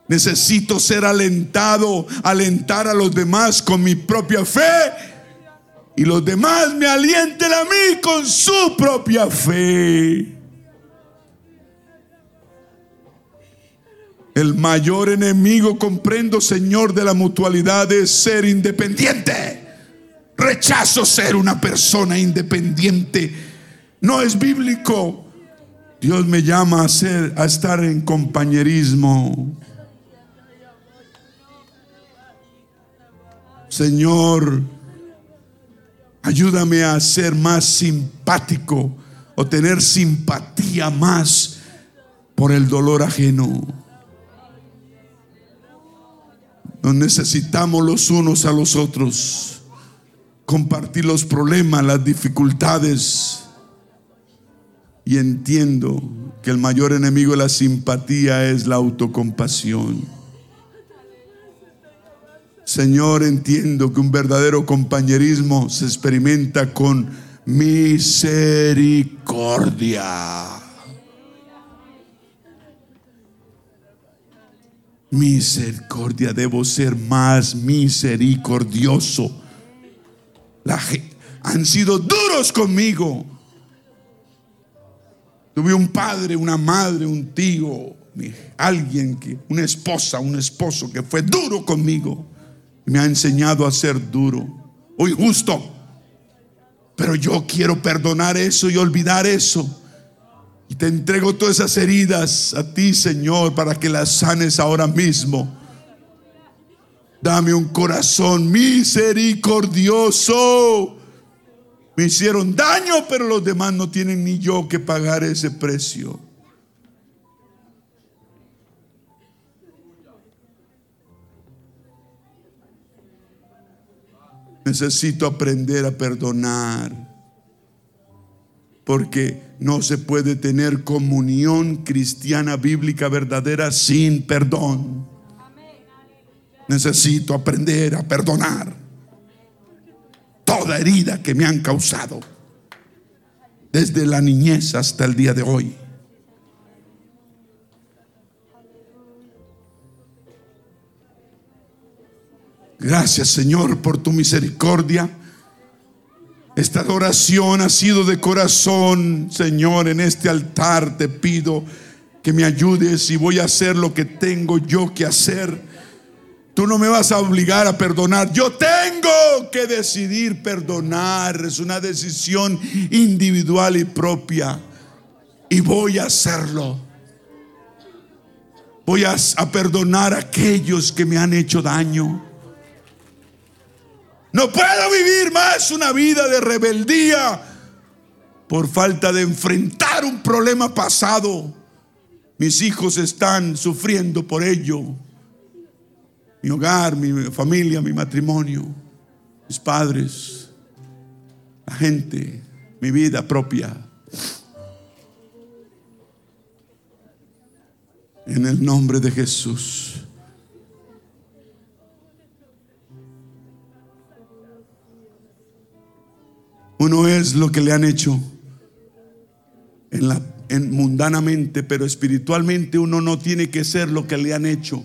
Necesito ser alentado, alentar a los demás con mi propia fe y los demás me alienten a mí con su propia fe. El mayor enemigo, comprendo, Señor, de la mutualidad es ser independiente. Rechazo ser una persona independiente. No es bíblico. Dios me llama a ser a estar en compañerismo. Señor, ayúdame a ser más simpático o tener simpatía más por el dolor ajeno. Nos necesitamos los unos a los otros. Compartir los problemas, las dificultades. Y entiendo que el mayor enemigo de la simpatía es la autocompasión. Señor, entiendo que un verdadero compañerismo se experimenta con misericordia. Misericordia, debo ser más misericordioso. han sido duros conmigo. Tuve un padre, una madre, un tío, alguien que, una esposa, un esposo que fue duro conmigo y me ha enseñado a ser duro o injusto. Pero yo quiero perdonar eso y olvidar eso. Y te entrego todas esas heridas a ti, Señor, para que las sanes ahora mismo. Dame un corazón misericordioso. Me hicieron daño, pero los demás no tienen ni yo que pagar ese precio. Necesito aprender a perdonar porque no se puede tener comunión cristiana bíblica verdadera sin perdón. Necesito aprender a perdonar toda herida que me han causado desde la niñez hasta el día de hoy. Gracias Señor por tu misericordia. Esta adoración ha sido de corazón, Señor, en este altar te pido que me ayudes y voy a hacer lo que tengo yo que hacer. Tú no me vas a obligar a perdonar. Yo tengo que decidir perdonar. Es una decisión individual y propia. Y voy a hacerlo. Voy a, perdonar a aquellos que me han hecho daño. No puedo vivir más una vida de rebeldía por falta de enfrentar un problema pasado. Mis hijos están sufriendo por ello. Mi hogar, mi familia, mi matrimonio, mis padres, la gente, mi vida propia. En el nombre de Jesús. Uno es lo que le han hecho en mundanamente, pero espiritualmente uno no tiene que ser lo que le han hecho.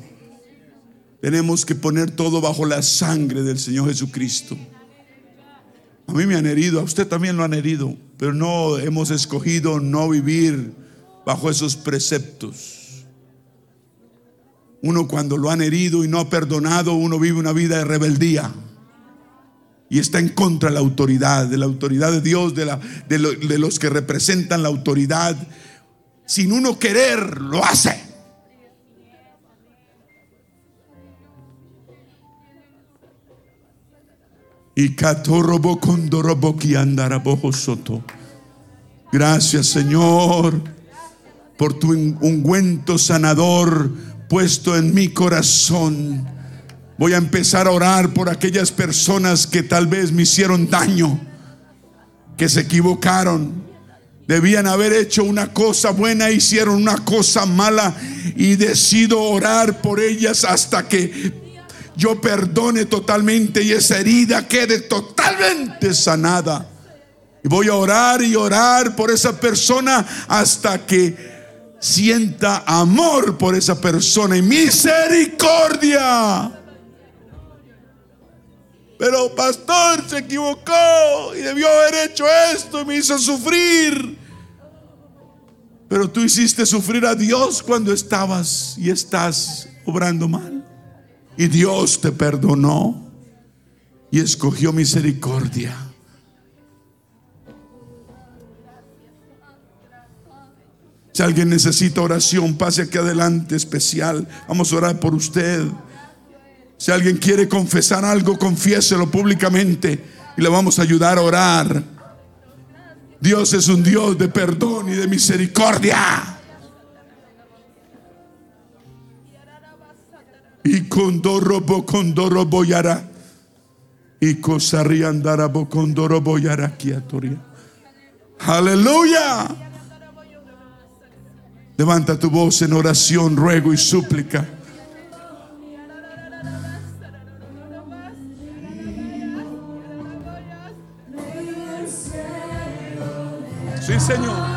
Tenemos que poner todo bajo la sangre del Señor Jesucristo. A mí me han herido, a usted también lo han herido, pero no hemos escogido no vivir bajo esos preceptos. Uno cuando lo han herido y no ha perdonado, uno vive una vida de rebeldía y está en contra de la autoridad, de la autoridad de Dios, de, la, de, los que representan la autoridad. Sin uno querer, lo hace. Y soto. Gracias, Señor, por tu ungüento sanador puesto en mi corazón Voy a empezar a orar por aquellas personas que tal vez me hicieron daño, que se equivocaron. Debían haber hecho una cosa buena, hicieron una cosa mala y decido orar por ellas hasta que yo perdone totalmente y esa herida quede totalmente sanada. Y voy a orar y orar por esa persona hasta que sienta amor por esa persona y misericordia. Pero pastor se equivocó y debió haber hecho esto y me hizo sufrir. Pero tú hiciste sufrir a Dios cuando estabas y estás obrando mal. Y Dios te perdonó y escogió misericordia. Si alguien necesita oración, pase aquí adelante especial. Vamos a orar por usted. Si alguien quiere confesar algo, confiéselo públicamente y le vamos a ayudar a orar. Dios es un Dios de perdón y de misericordia. Y con robo con boyara. Y cosariandarabo con boyara kiatoria. Aleluya. Levanta tu voz en oración, ruego y súplica. Sí, Señor.